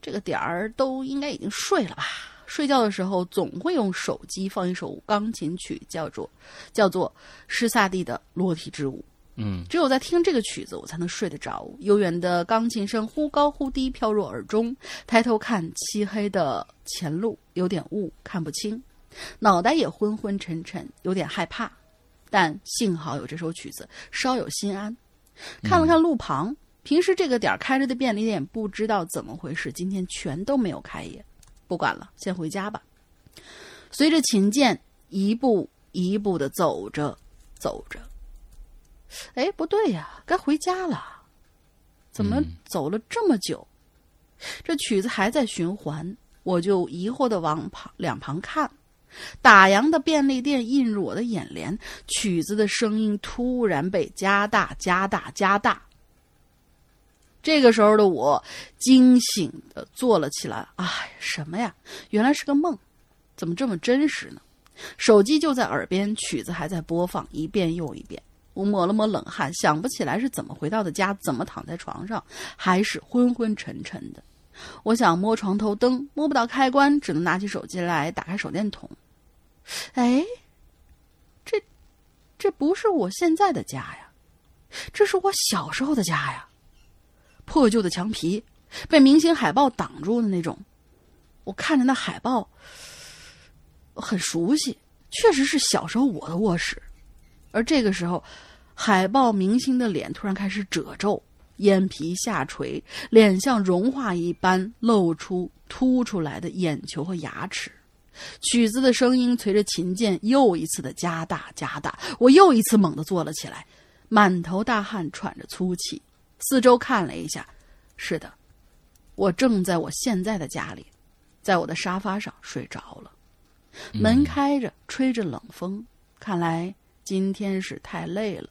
这个点儿都应该已经睡了吧。睡觉的时候总会用手机放一首钢琴曲，叫做叫做施萨蒂的《裸体之舞》。嗯只有在听这个曲子，我才能睡得着。悠远的钢琴声忽高忽低飘入耳中，抬头看漆黑的前路，有点雾，看不清，脑袋也昏昏沉沉，有点害怕。但幸好有这首曲子，稍有心安。看了看路旁，平时这个点儿开着的便利店，不知道怎么回事，今天全都没有开业。不管了，先回家吧。随着琴键一步一步的走着，走着。哎，不对呀，该回家了。怎么走了这么久？这曲子还在循环，我就疑惑的往旁两旁看。打烊的便利店映入我的眼帘，曲子的声音突然被加大、加大、加大。这个时候的我惊醒的坐了起来。哎，什么呀？原来是个梦，怎么这么真实呢？手机就在耳边，曲子还在播放，一遍又一遍。我抹了抹冷汗，想不起来是怎么回到的家，怎么躺在床上，还是昏昏沉沉的。我想摸床头灯，摸不到开关，只能拿起手机来打开手电筒。哎，这，这不是我现在的家呀，这是我小时候的家呀。破旧的墙皮，被明星海报挡住的那种。我看着那海报，很熟悉，确实是小时候我的卧室。而这个时候，海报明星的脸突然开始褶皱，眼皮下垂，脸像融化一般，露出凸出来的眼球和牙齿。曲子的声音随着琴键又一次的加大加大，我又一次猛地坐了起来，满头大汗，喘着粗气，四周看了一下，是的，我正在我现在的家里，在我的沙发上睡着了，门开着，吹着冷风，看来今天是太累了，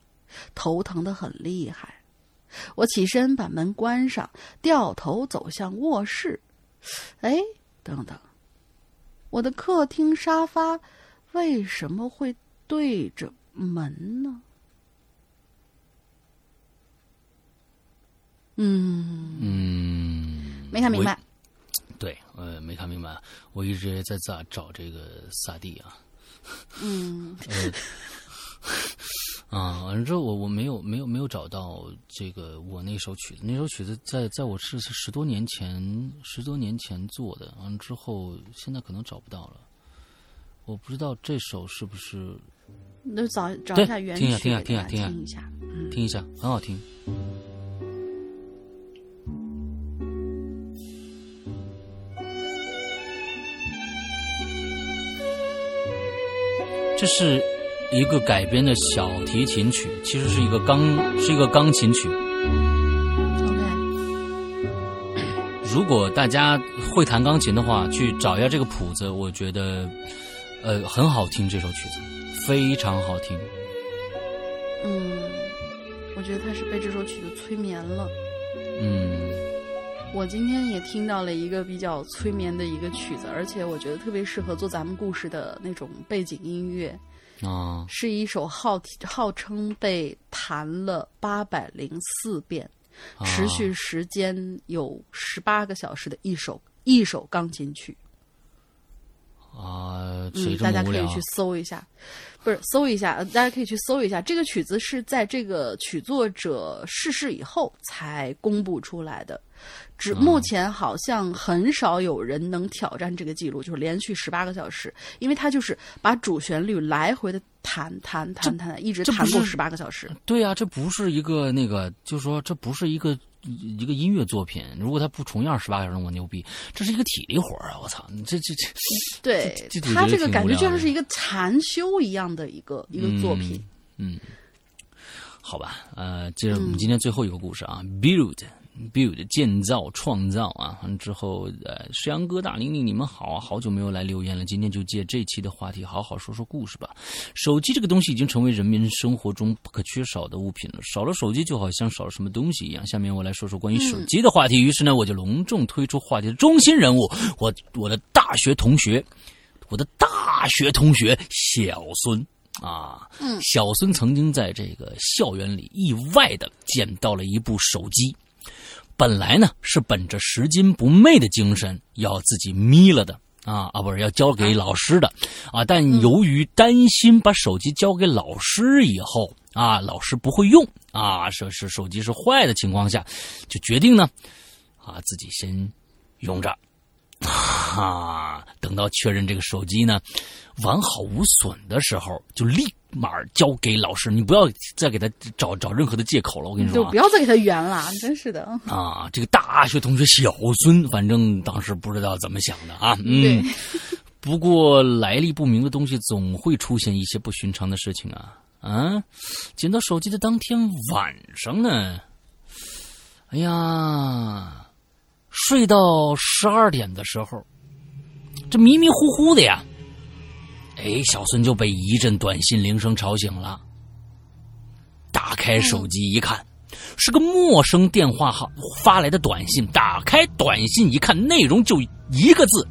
头疼的很厉害。我起身把门关上，掉头走向卧室。哎，等等。我的客厅沙发为什么会对着门呢？嗯嗯，没看明白。对，呃，没看明白。我一直在咋找这个萨蒂啊。嗯。呃。(laughs) (laughs) 啊，完了之后我我没有没有没有找到这个我那首曲子，那首曲子在在我是十多年前十多年前做的，完了之后现在可能找不到了，我不知道这首是不是，那找找一下原曲，听一下听一下听一下听一下，听一下，很好听。这是。一个改编的小提琴曲，其实是一个钢，是一个钢琴曲。OK，如果大家会弹钢琴的话，去找一下这个谱子，我觉得，呃，很好听。这首曲子非常好听。嗯，我觉得他是被这首曲子催眠了。嗯，我今天也听到了一个比较催眠的一个曲子，而且我觉得特别适合做咱们故事的那种背景音乐。啊，是一首号号称被弹了八百零四遍，持续时间有十八个小时的一首一首钢琴曲。啊，嗯，大家可以去搜一下，不是搜一下，大家可以去搜一下。这个曲子是在这个曲作者逝世以后才公布出来的。只目前好像很少有人能挑战这个记录，就是连续十八个小时，因为他就是把主旋律来回的弹弹弹弹，一直弹够十八个小时。对啊，这不是一个那个，就是说这不是一个一个音乐作品。如果他不重样十八个小时，我牛逼，这是一个体力活啊！我操，你 (laughs) 这这这，对他这个感觉就像是一个禅修一样的一个一个作品。嗯，好吧，呃，接着我们今天最后一个故事啊，build。Build 建造创造啊，完之后呃，石阳哥大玲玲你们好啊，好久没有来留言了，今天就借这期的话题好好说说故事吧。手机这个东西已经成为人民生活中不可缺少的物品了，少了手机就好像少了什么东西一样。下面我来说说关于手机的话题，于是呢，我就隆重推出话题的中心人物，我我的大学同学，我的大学同学小孙啊，嗯，小孙曾经在这个校园里意外的捡到了一部手机。本来呢是本着拾金不昧的精神要自己眯了的啊啊不是要交给老师的啊，但由于担心把手机交给老师以后啊老师不会用啊说是手机是坏的情况下，就决定呢啊自己先用着 (laughs) 啊，等到确认这个手机呢完好无损的时候，就立马交给老师。你不要再给他找找任何的借口了。我跟你说，就不要再给他圆了，真是的。(laughs) 啊，这个大学同学小孙，反正当时不知道怎么想的啊。嗯。不过来历不明的东西总会出现一些不寻常的事情啊啊！捡到手机的当天晚上呢，哎呀，睡到十二点的时候，这迷迷糊糊的呀，哎，小孙就被一阵短信铃声吵醒了。打开手机一看，是个陌生电话号发来的短信。打开短信一看，内容就一个字。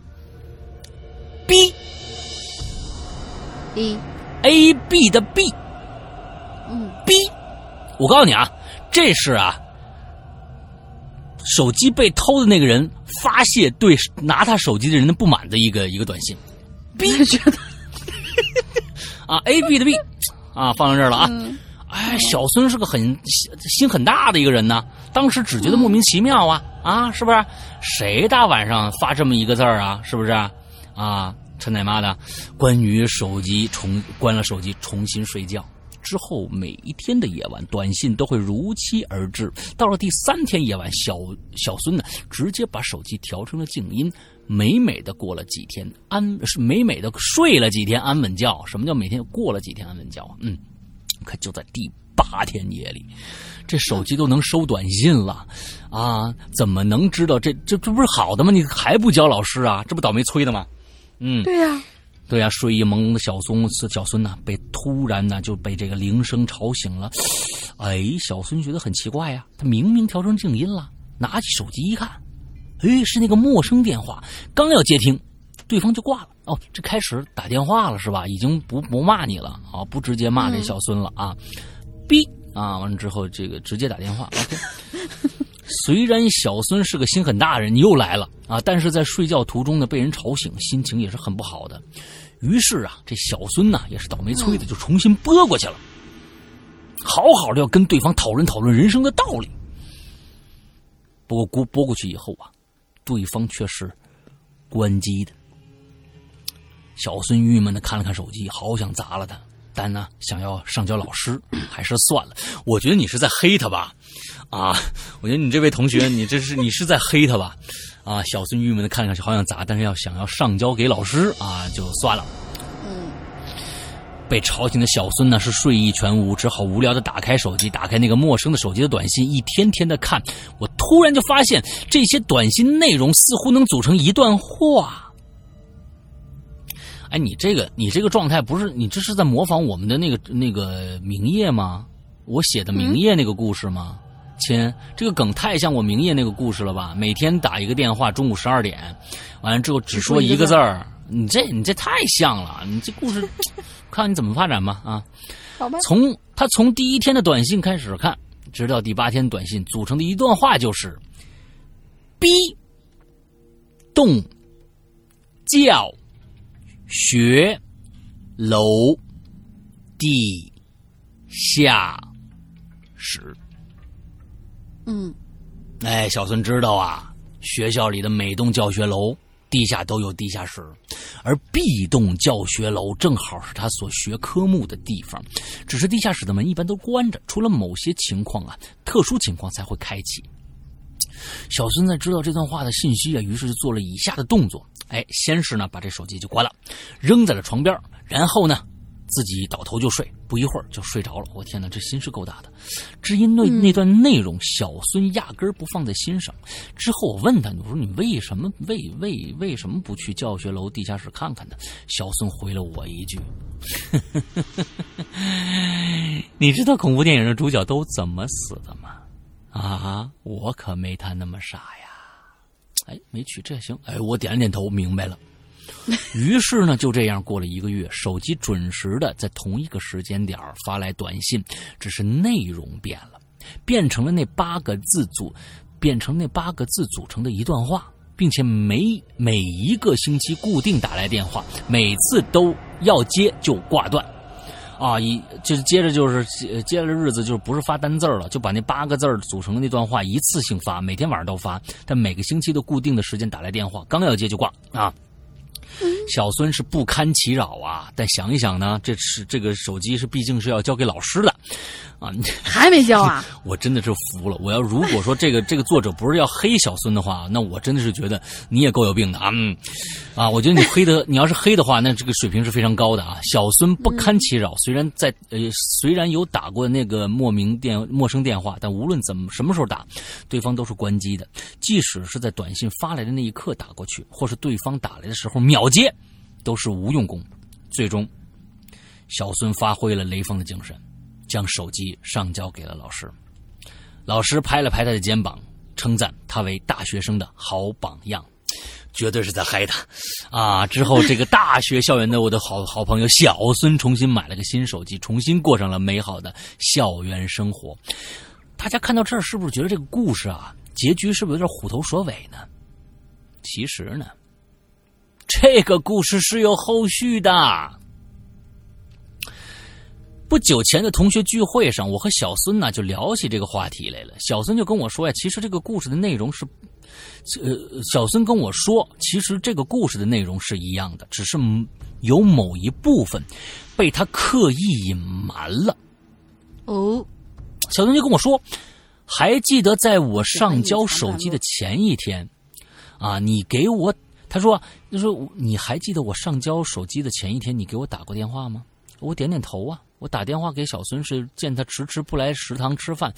B A A B 的 B，嗯，B，我告诉你啊，这是啊，手机被偷的那个人发泄对拿他手机的人的不满的一个一个短信。B (laughs) 觉得啊，A B 的 B 啊，放到这儿了啊。哎，小孙是个很心很大的一个人呢，当时只觉得莫名其妙啊啊，是不是？谁大晚上发这么一个字儿啊？是不是？啊，陈奶妈的，关于手机重关了手机重新睡觉之后，每一天的夜晚短信都会如期而至。到了第三天夜晚，小小孙呢直接把手机调成了静音，美美的过了几天安美美的睡了几天安稳觉。什么叫每天过了几天安稳觉？嗯，可就在第八天夜里，这手机都能收短信了啊？怎么能知道这这这不是好的吗？你还不教老师啊？这不倒霉催的吗？嗯，对呀，对呀，睡意朦胧的小孙小孙呢，被突然呢就被这个铃声吵醒了。哎，小孙觉得很奇怪呀，他明明调成静音了，拿起手机一看，哎，是那个陌生电话，刚要接听，对方就挂了。哦，这开始打电话了是吧？已经不不骂你了啊，不直接骂这小孙了啊，逼啊，完了之后这个直接打电话。OK。(laughs) 虽然小孙是个心很大的人，你又来了啊！但是在睡觉途中呢，被人吵醒，心情也是很不好的。于是啊，这小孙呢也是倒霉催的，就重新拨过去了，好好的要跟对方讨论讨论人生的道理。不过拨拨过去以后啊，对方却是关机的。小孙郁闷的看了看手机，好想砸了他。但呢，想要上交老师，还是算了。我觉得你是在黑他吧，啊，我觉得你这位同学，你这是你是在黑他吧，啊，小孙郁闷的看上去，好想砸，但是要想要上交给老师啊，就算了。嗯，被吵醒的小孙呢是睡意全无，只好无聊的打开手机，打开那个陌生的手机的短信，一天天的看。我突然就发现，这些短信内容似乎能组成一段话。哎，你这个你这个状态不是你这是在模仿我们的那个那个明夜吗？我写的明夜那个故事吗？亲，这个梗太像我明夜那个故事了吧？每天打一个电话，中午十二点，完了之后只说一个字儿，你这你这太像了，你这故事，看你怎么发展吧啊！(laughs) 好吧。从他从第一天的短信开始看，直到第八天短信组成的一段话就是：逼动叫。学楼地下室。嗯，哎，小孙知道啊，学校里的每栋教学楼地下都有地下室，而 B 栋教学楼正好是他所学科目的地方。只是地下室的门一般都关着，除了某些情况啊，特殊情况才会开启。小孙在知道这段话的信息啊，于是就做了以下的动作。哎，先是呢把这手机就关了，扔在了床边，然后呢自己倒头就睡，不一会儿就睡着了。我天哪，这心是够大的！只因那那段内容，小孙压根儿不放在心上。之后我问他，我说你为什么为为为什么不去教学楼地下室看看呢？小孙回了我一句：“ (laughs) 你知道恐怖电影的主角都怎么死的吗？”啊，我可没他那么傻呀。哎，没去，这行。哎，我点了点头，明白了。(laughs) 于是呢，就这样过了一个月，手机准时的在同一个时间点发来短信，只是内容变了，变成了那八个字组，变成那八个字组成的一段话，并且每每一个星期固定打来电话，每次都要接就挂断。啊，一就是接着就是接着日子就是不是发单字了，就把那八个字组成的那段话一次性发，每天晚上都发，但每个星期都固定的时间打来电话，刚要接就挂啊。小孙是不堪其扰啊，但想一想呢，这是这个手机是毕竟是要交给老师的，啊，(laughs) 还没交啊？(laughs) 我真的是服了。我要如果说这个这个作者不是要黑小孙的话，那我真的是觉得你也够有病的啊！嗯，啊，我觉得你黑的，(laughs) 你要是黑的话，那这个水平是非常高的啊。小孙不堪其扰，虽然在呃虽然有打过那个莫名电陌生电话，但无论怎么什么时候打，对方都是关机的。即使是在短信发来的那一刻打过去，或是对方打来的时候秒接，都是无用功。最终，小孙发挥了雷锋的精神。将手机上交给了老师，老师拍了拍他的肩膀，称赞他为大学生的好榜样，绝对是在嗨他，啊！之后这个大学校园的我的好好朋友小孙重新买了个新手机，重新过上了美好的校园生活。大家看到这儿是不是觉得这个故事啊，结局是不是有点虎头蛇尾呢？其实呢，这个故事是有后续的。不久前的同学聚会上，我和小孙呢就聊起这个话题来了。小孙就跟我说呀，其实这个故事的内容是，呃，小孙跟我说，其实这个故事的内容是一样的，只是有某一部分被他刻意隐瞒了。哦，小孙就跟我说，还记得在我上交手机的前一天，啊，你给我，他说，他说你还记得我上交手机的前一天，你给我打过电话吗？我点点头啊。我打电话给小孙是见他迟迟不来食堂吃饭，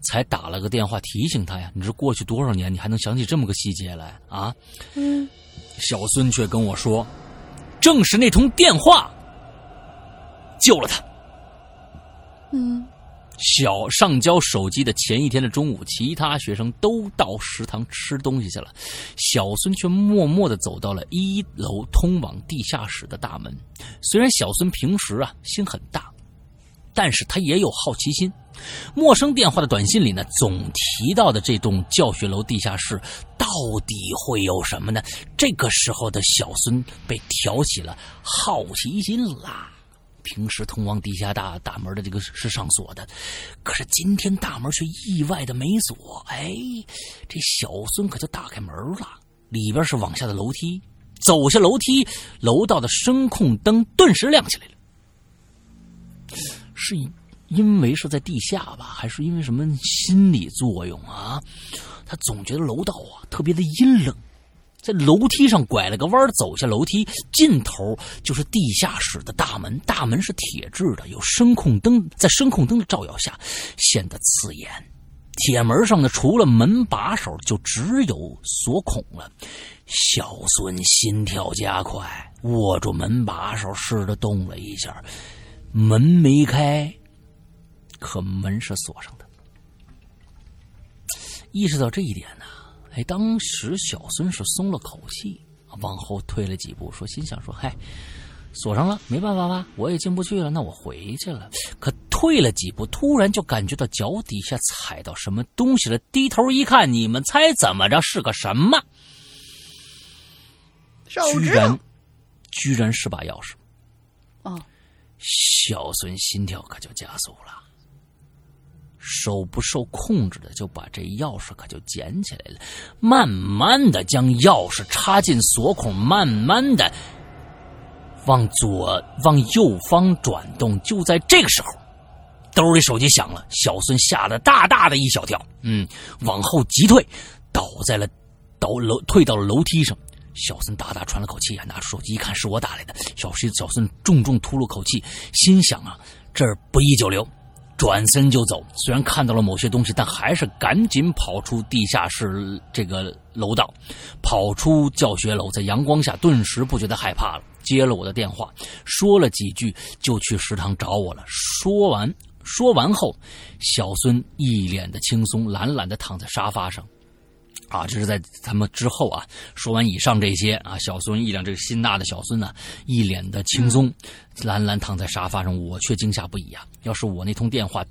才打了个电话提醒他呀。你这过去多少年，你还能想起这么个细节来啊？嗯，小孙却跟我说，正是那通电话救了他。嗯，小上交手机的前一天的中午，其他学生都到食堂吃东西去了，小孙却默默的走到了一楼通往地下室的大门。虽然小孙平时啊心很大。但是他也有好奇心，陌生电话的短信里呢，总提到的这栋教学楼地下室到底会有什么呢？这个时候的小孙被挑起了好奇心啦。平时通往地下大大门的这个是上锁的，可是今天大门却意外的没锁。哎，这小孙可就打开门了，里边是往下的楼梯。走下楼梯，楼道的声控灯顿时亮起来了。是因为是在地下吧，还是因为什么心理作用啊？他总觉得楼道啊特别的阴冷，在楼梯上拐了个弯，走下楼梯，尽头就是地下室的大门。大门是铁制的，有声控灯，在声控灯的照耀下显得刺眼。铁门上呢，除了门把手，就只有锁孔了。小孙心跳加快，握住门把手，试着动了一下。门没开，可门是锁上的。意识到这一点呢，哎，当时小孙是松了口气，往后退了几步，说：“心想说，嗨，锁上了，没办法吧？我也进不去了，那我回去了。可退了几步，突然就感觉到脚底下踩到什么东西了，低头一看，你们猜怎么着？是个什么？居然，居然是把钥匙。哦。小孙心跳可就加速了，手不受控制的就把这钥匙可就捡起来了，慢慢的将钥匙插进锁孔，慢慢的往左往右方转动。就在这个时候，兜里手机响了，小孙吓得大大的一小跳，嗯，往后急退，倒在了倒楼退到了楼梯上。小孙大大喘了口气啊，拿出手机一看，是我打来的。小孙小孙重重吐了口气，心想啊，这儿不宜久留，转身就走。虽然看到了某些东西，但还是赶紧跑出地下室这个楼道，跑出教学楼，在阳光下顿时不觉得害怕了。接了我的电话，说了几句，就去食堂找我了。说完说完后，小孙一脸的轻松，懒懒的躺在沙发上。啊，这是在他们之后啊。说完以上这些啊，小孙一脸这个心大的小孙呢，一脸的轻松，懒懒躺在沙发上。我却惊吓不已啊！要是我那通电话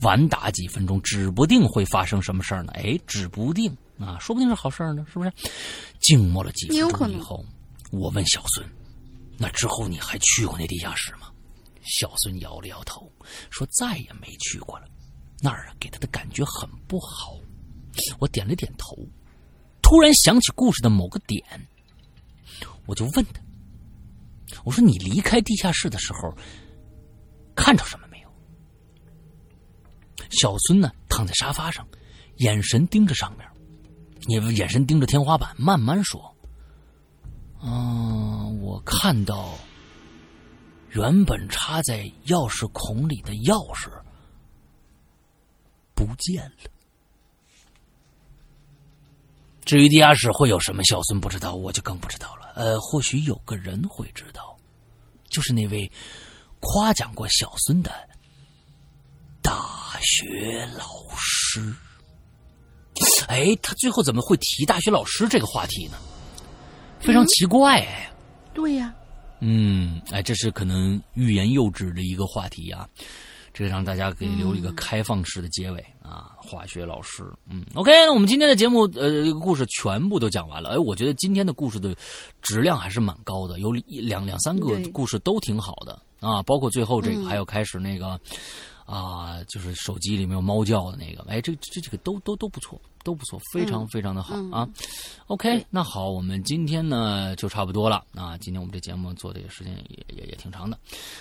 晚打几分钟，指不定会发生什么事儿呢？哎，指不定啊，说不定是好事儿呢，是不是？静默了几分钟以后，我问小孙：“那之后你还去过那地下室吗？”小孙摇了摇头，说再也没去过了，那儿啊给他的感觉很不好。我点了点头，突然想起故事的某个点，我就问他：“我说你离开地下室的时候，看着什么没有？”小孙呢，躺在沙发上，眼神盯着上面，也眼神盯着天花板，慢慢说。嗯，我看到原本插在钥匙孔里的钥匙不见了。至于地下室会有什么，小孙不知道，我就更不知道了。呃，或许有个人会知道，就是那位夸奖过小孙的大学老师。哎，他最后怎么会提大学老师这个话题呢？非常奇怪哎，对呀，嗯，哎，这是可能欲言又止的一个话题啊，这个让大家给留一个开放式的结尾啊。化学老师，嗯，OK，那我们今天的节目呃，这个故事全部都讲完了。哎，我觉得今天的故事的质量还是蛮高的，有两两三个故事都挺好的。啊，包括最后这个还有开始那个啊，就是手机里面有猫叫的那个，哎，这这几个都都都不错。都不错，非常非常的好啊。OK，那好，我们今天呢就差不多了啊。今天我们这节目做的也时间也也也挺长的。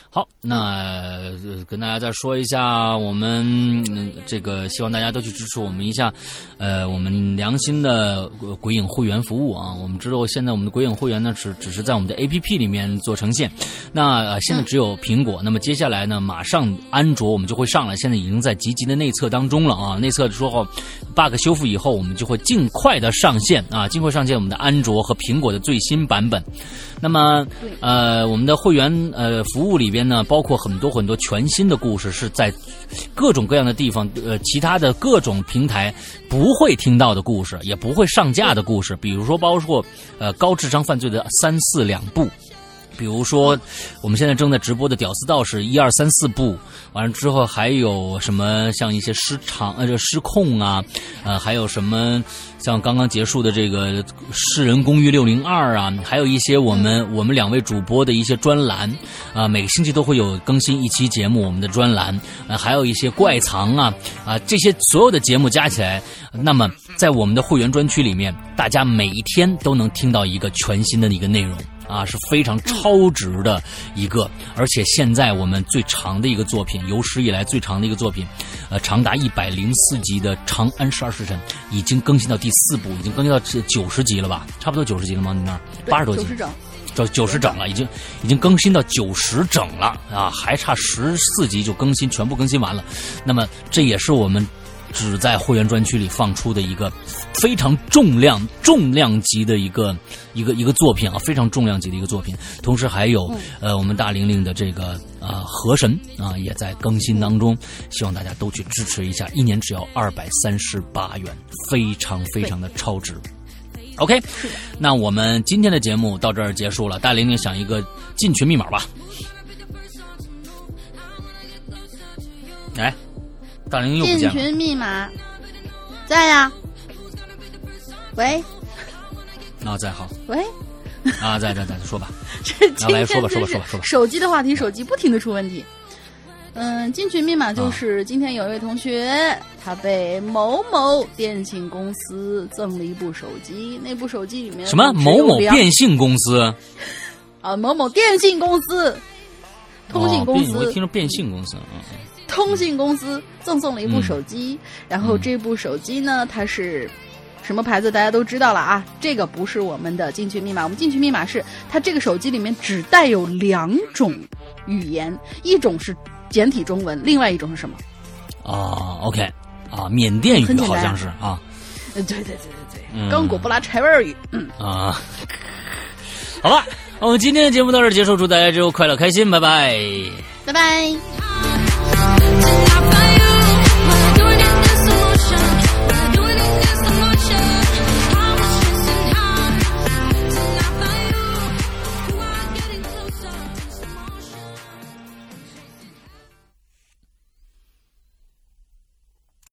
好，那跟大家再说一下，我们这个希望大家都去支持我们一下，呃，我们良心的鬼影会员服务啊。我们知道现在我们的鬼影会员呢只只是在我们的 APP 里面做呈现，那现在只有苹果。那么接下来呢，马上安卓我们就会上来，现在已经在积极的内测当中了啊。内测之后 bug 修复。以后我们就会尽快的上线啊，尽快上线我们的安卓和苹果的最新版本。那么，呃，我们的会员呃服务里边呢，包括很多很多全新的故事，是在各种各样的地方，呃，其他的各种平台不会听到的故事，也不会上架的故事，比如说包括呃高智商犯罪的三四两部。比如说，我们现在正在直播的《屌丝道士》一二三四部，完了之后还有什么像一些失常呃，这失控啊，呃，还有什么像刚刚结束的这个《世人公寓六零二》啊，还有一些我们我们两位主播的一些专栏啊，每个星期都会有更新一期节目，我们的专栏呃，还有一些怪藏啊啊，这些所有的节目加起来，那么在我们的会员专区里面，大家每一天都能听到一个全新的一个内容。啊，是非常超值的一个，而且现在我们最长的一个作品，有史以来最长的一个作品，呃，长达一百零四集的《长安十二时辰》已经更新到第四部，已经更新到九十集了吧？差不多九十集了吗？你那儿八十多集？九十整，九九十整了，已经已经更新到九十整了啊，还差十四集就更新，全部更新完了。那么这也是我们。只在会员专区里放出的一个非常重量、重量级的一个一个一个作品啊，非常重量级的一个作品。同时还有呃，我们大玲玲的这个啊河神啊也在更新当中，希望大家都去支持一下，一年只要二百三十八元，非常非常的超值。OK，那我们今天的节目到这儿结束了，大玲玲想一个进群密码吧，来。进群密码。在呀，喂，啊在好，喂，啊在在在说吧，(laughs) 来说吧说吧说吧说吧，手机的话题，手机不停的出问题。嗯，进群密码就是今天有一位同学，他被某某电信公司赠了一部手机，那部手机里面什么？某某电信公司？(laughs) 啊，某某电信公司，通信公司，我听着电信公司，嗯嗯。通信公司赠送了一部手机，然后这部手机呢，它是什么牌子？大家都知道了啊。这个不是我们的进去密码，我们进去密码是它这个手机里面只带有两种语言，一种是简体中文，另外一种是什么？啊，OK，啊，缅甸语好像是啊。对对对对对，(laughs) 刚果布拉柴维尔语。嗯啊，好吧，我们今天的节目到这结束，祝大家周快乐开心，拜拜，拜拜。Tonight.